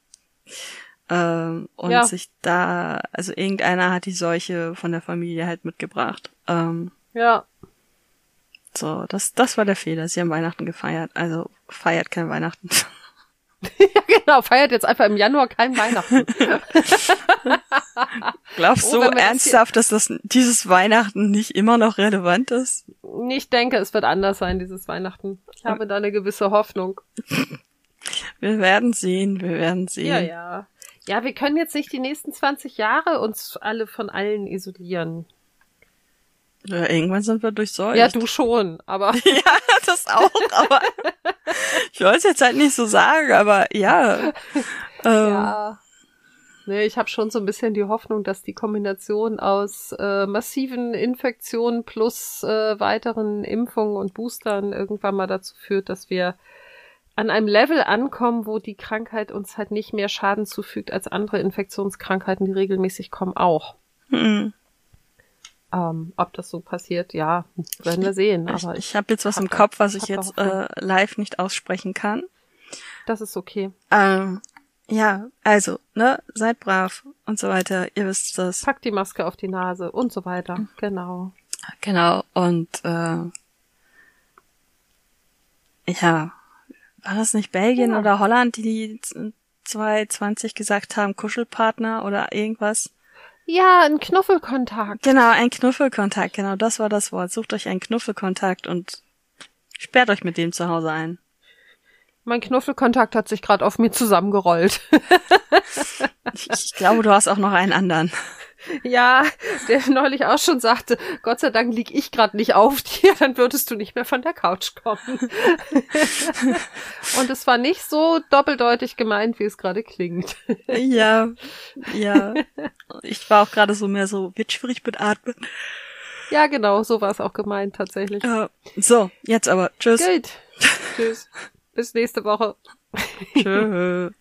Ähm, und Ja. sich da, also irgendeiner hat die Seuche von der Familie halt mitgebracht. Ähm, Ja. So, das, das war der Fehler. Sie haben Weihnachten gefeiert. Also feiert kein Weihnachten. ja, genau. Feiert jetzt einfach im Januar kein Weihnachten. Glaubst Oh, du hier- ernsthaft, dass das dieses Weihnachten nicht immer noch relevant ist? ich denke, es wird anders sein, dieses Weihnachten. Ich habe da eine gewisse Hoffnung. Wir werden sehen, wir werden sehen. Ja, ja. Ja, wir können jetzt nicht die nächsten 20 Jahre uns alle von allen isolieren. Ja, irgendwann sind wir durchseucht. Ja, du schon, aber Ja, das auch, aber ich wollte es jetzt halt nicht so sagen, aber ja. Ähm, ja. Nee, ich habe schon so ein bisschen die Hoffnung, dass die Kombination aus äh, massiven Infektionen plus äh, weiteren Impfungen und Boostern irgendwann mal dazu führt, dass wir an einem Level ankommen, wo die Krankheit uns halt nicht mehr Schaden zufügt als andere Infektionskrankheiten, die regelmäßig kommen, auch. hm. Ähm, ob das so passiert, ja, werden wir sehen. Ich, Aber ich habe jetzt was im hab Kopf, was ich jetzt äh, live nicht aussprechen kann. das ist okay. Ähm, ja, also, ne, seid brav und so weiter. Ihr wisst das. Pack die Maske auf die Nase und so weiter. Genau. Genau. Und äh, ja, war das nicht Belgien Ja. oder Holland, die die 220 gesagt haben, Kuschelpartner oder irgendwas. Ja, ein Knuffelkontakt. Genau, ein Knuffelkontakt, genau, das war das Wort. Sucht euch einen Knuffelkontakt und sperrt euch mit dem zu Hause ein. Mein Knuffelkontakt hat sich gerade auf mir zusammengerollt. ich, ich glaube, du hast auch noch einen anderen. Ja, der neulich auch schon sagte, Gott sei Dank lieg ich gerade nicht auf dir, dann würdest du nicht mehr von der Couch kommen. Und es war nicht so doppeldeutig gemeint, wie es gerade klingt. Ja, ja. Ich war auch gerade so mehr so, wird schwierig mit Atmen. Ja, genau, so war es auch gemeint tatsächlich. Uh, so, jetzt aber. Tschüss. Gut. Tschüss. Bis nächste Woche. Tschüss.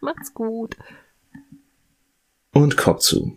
Macht's gut. Und Kopf zu.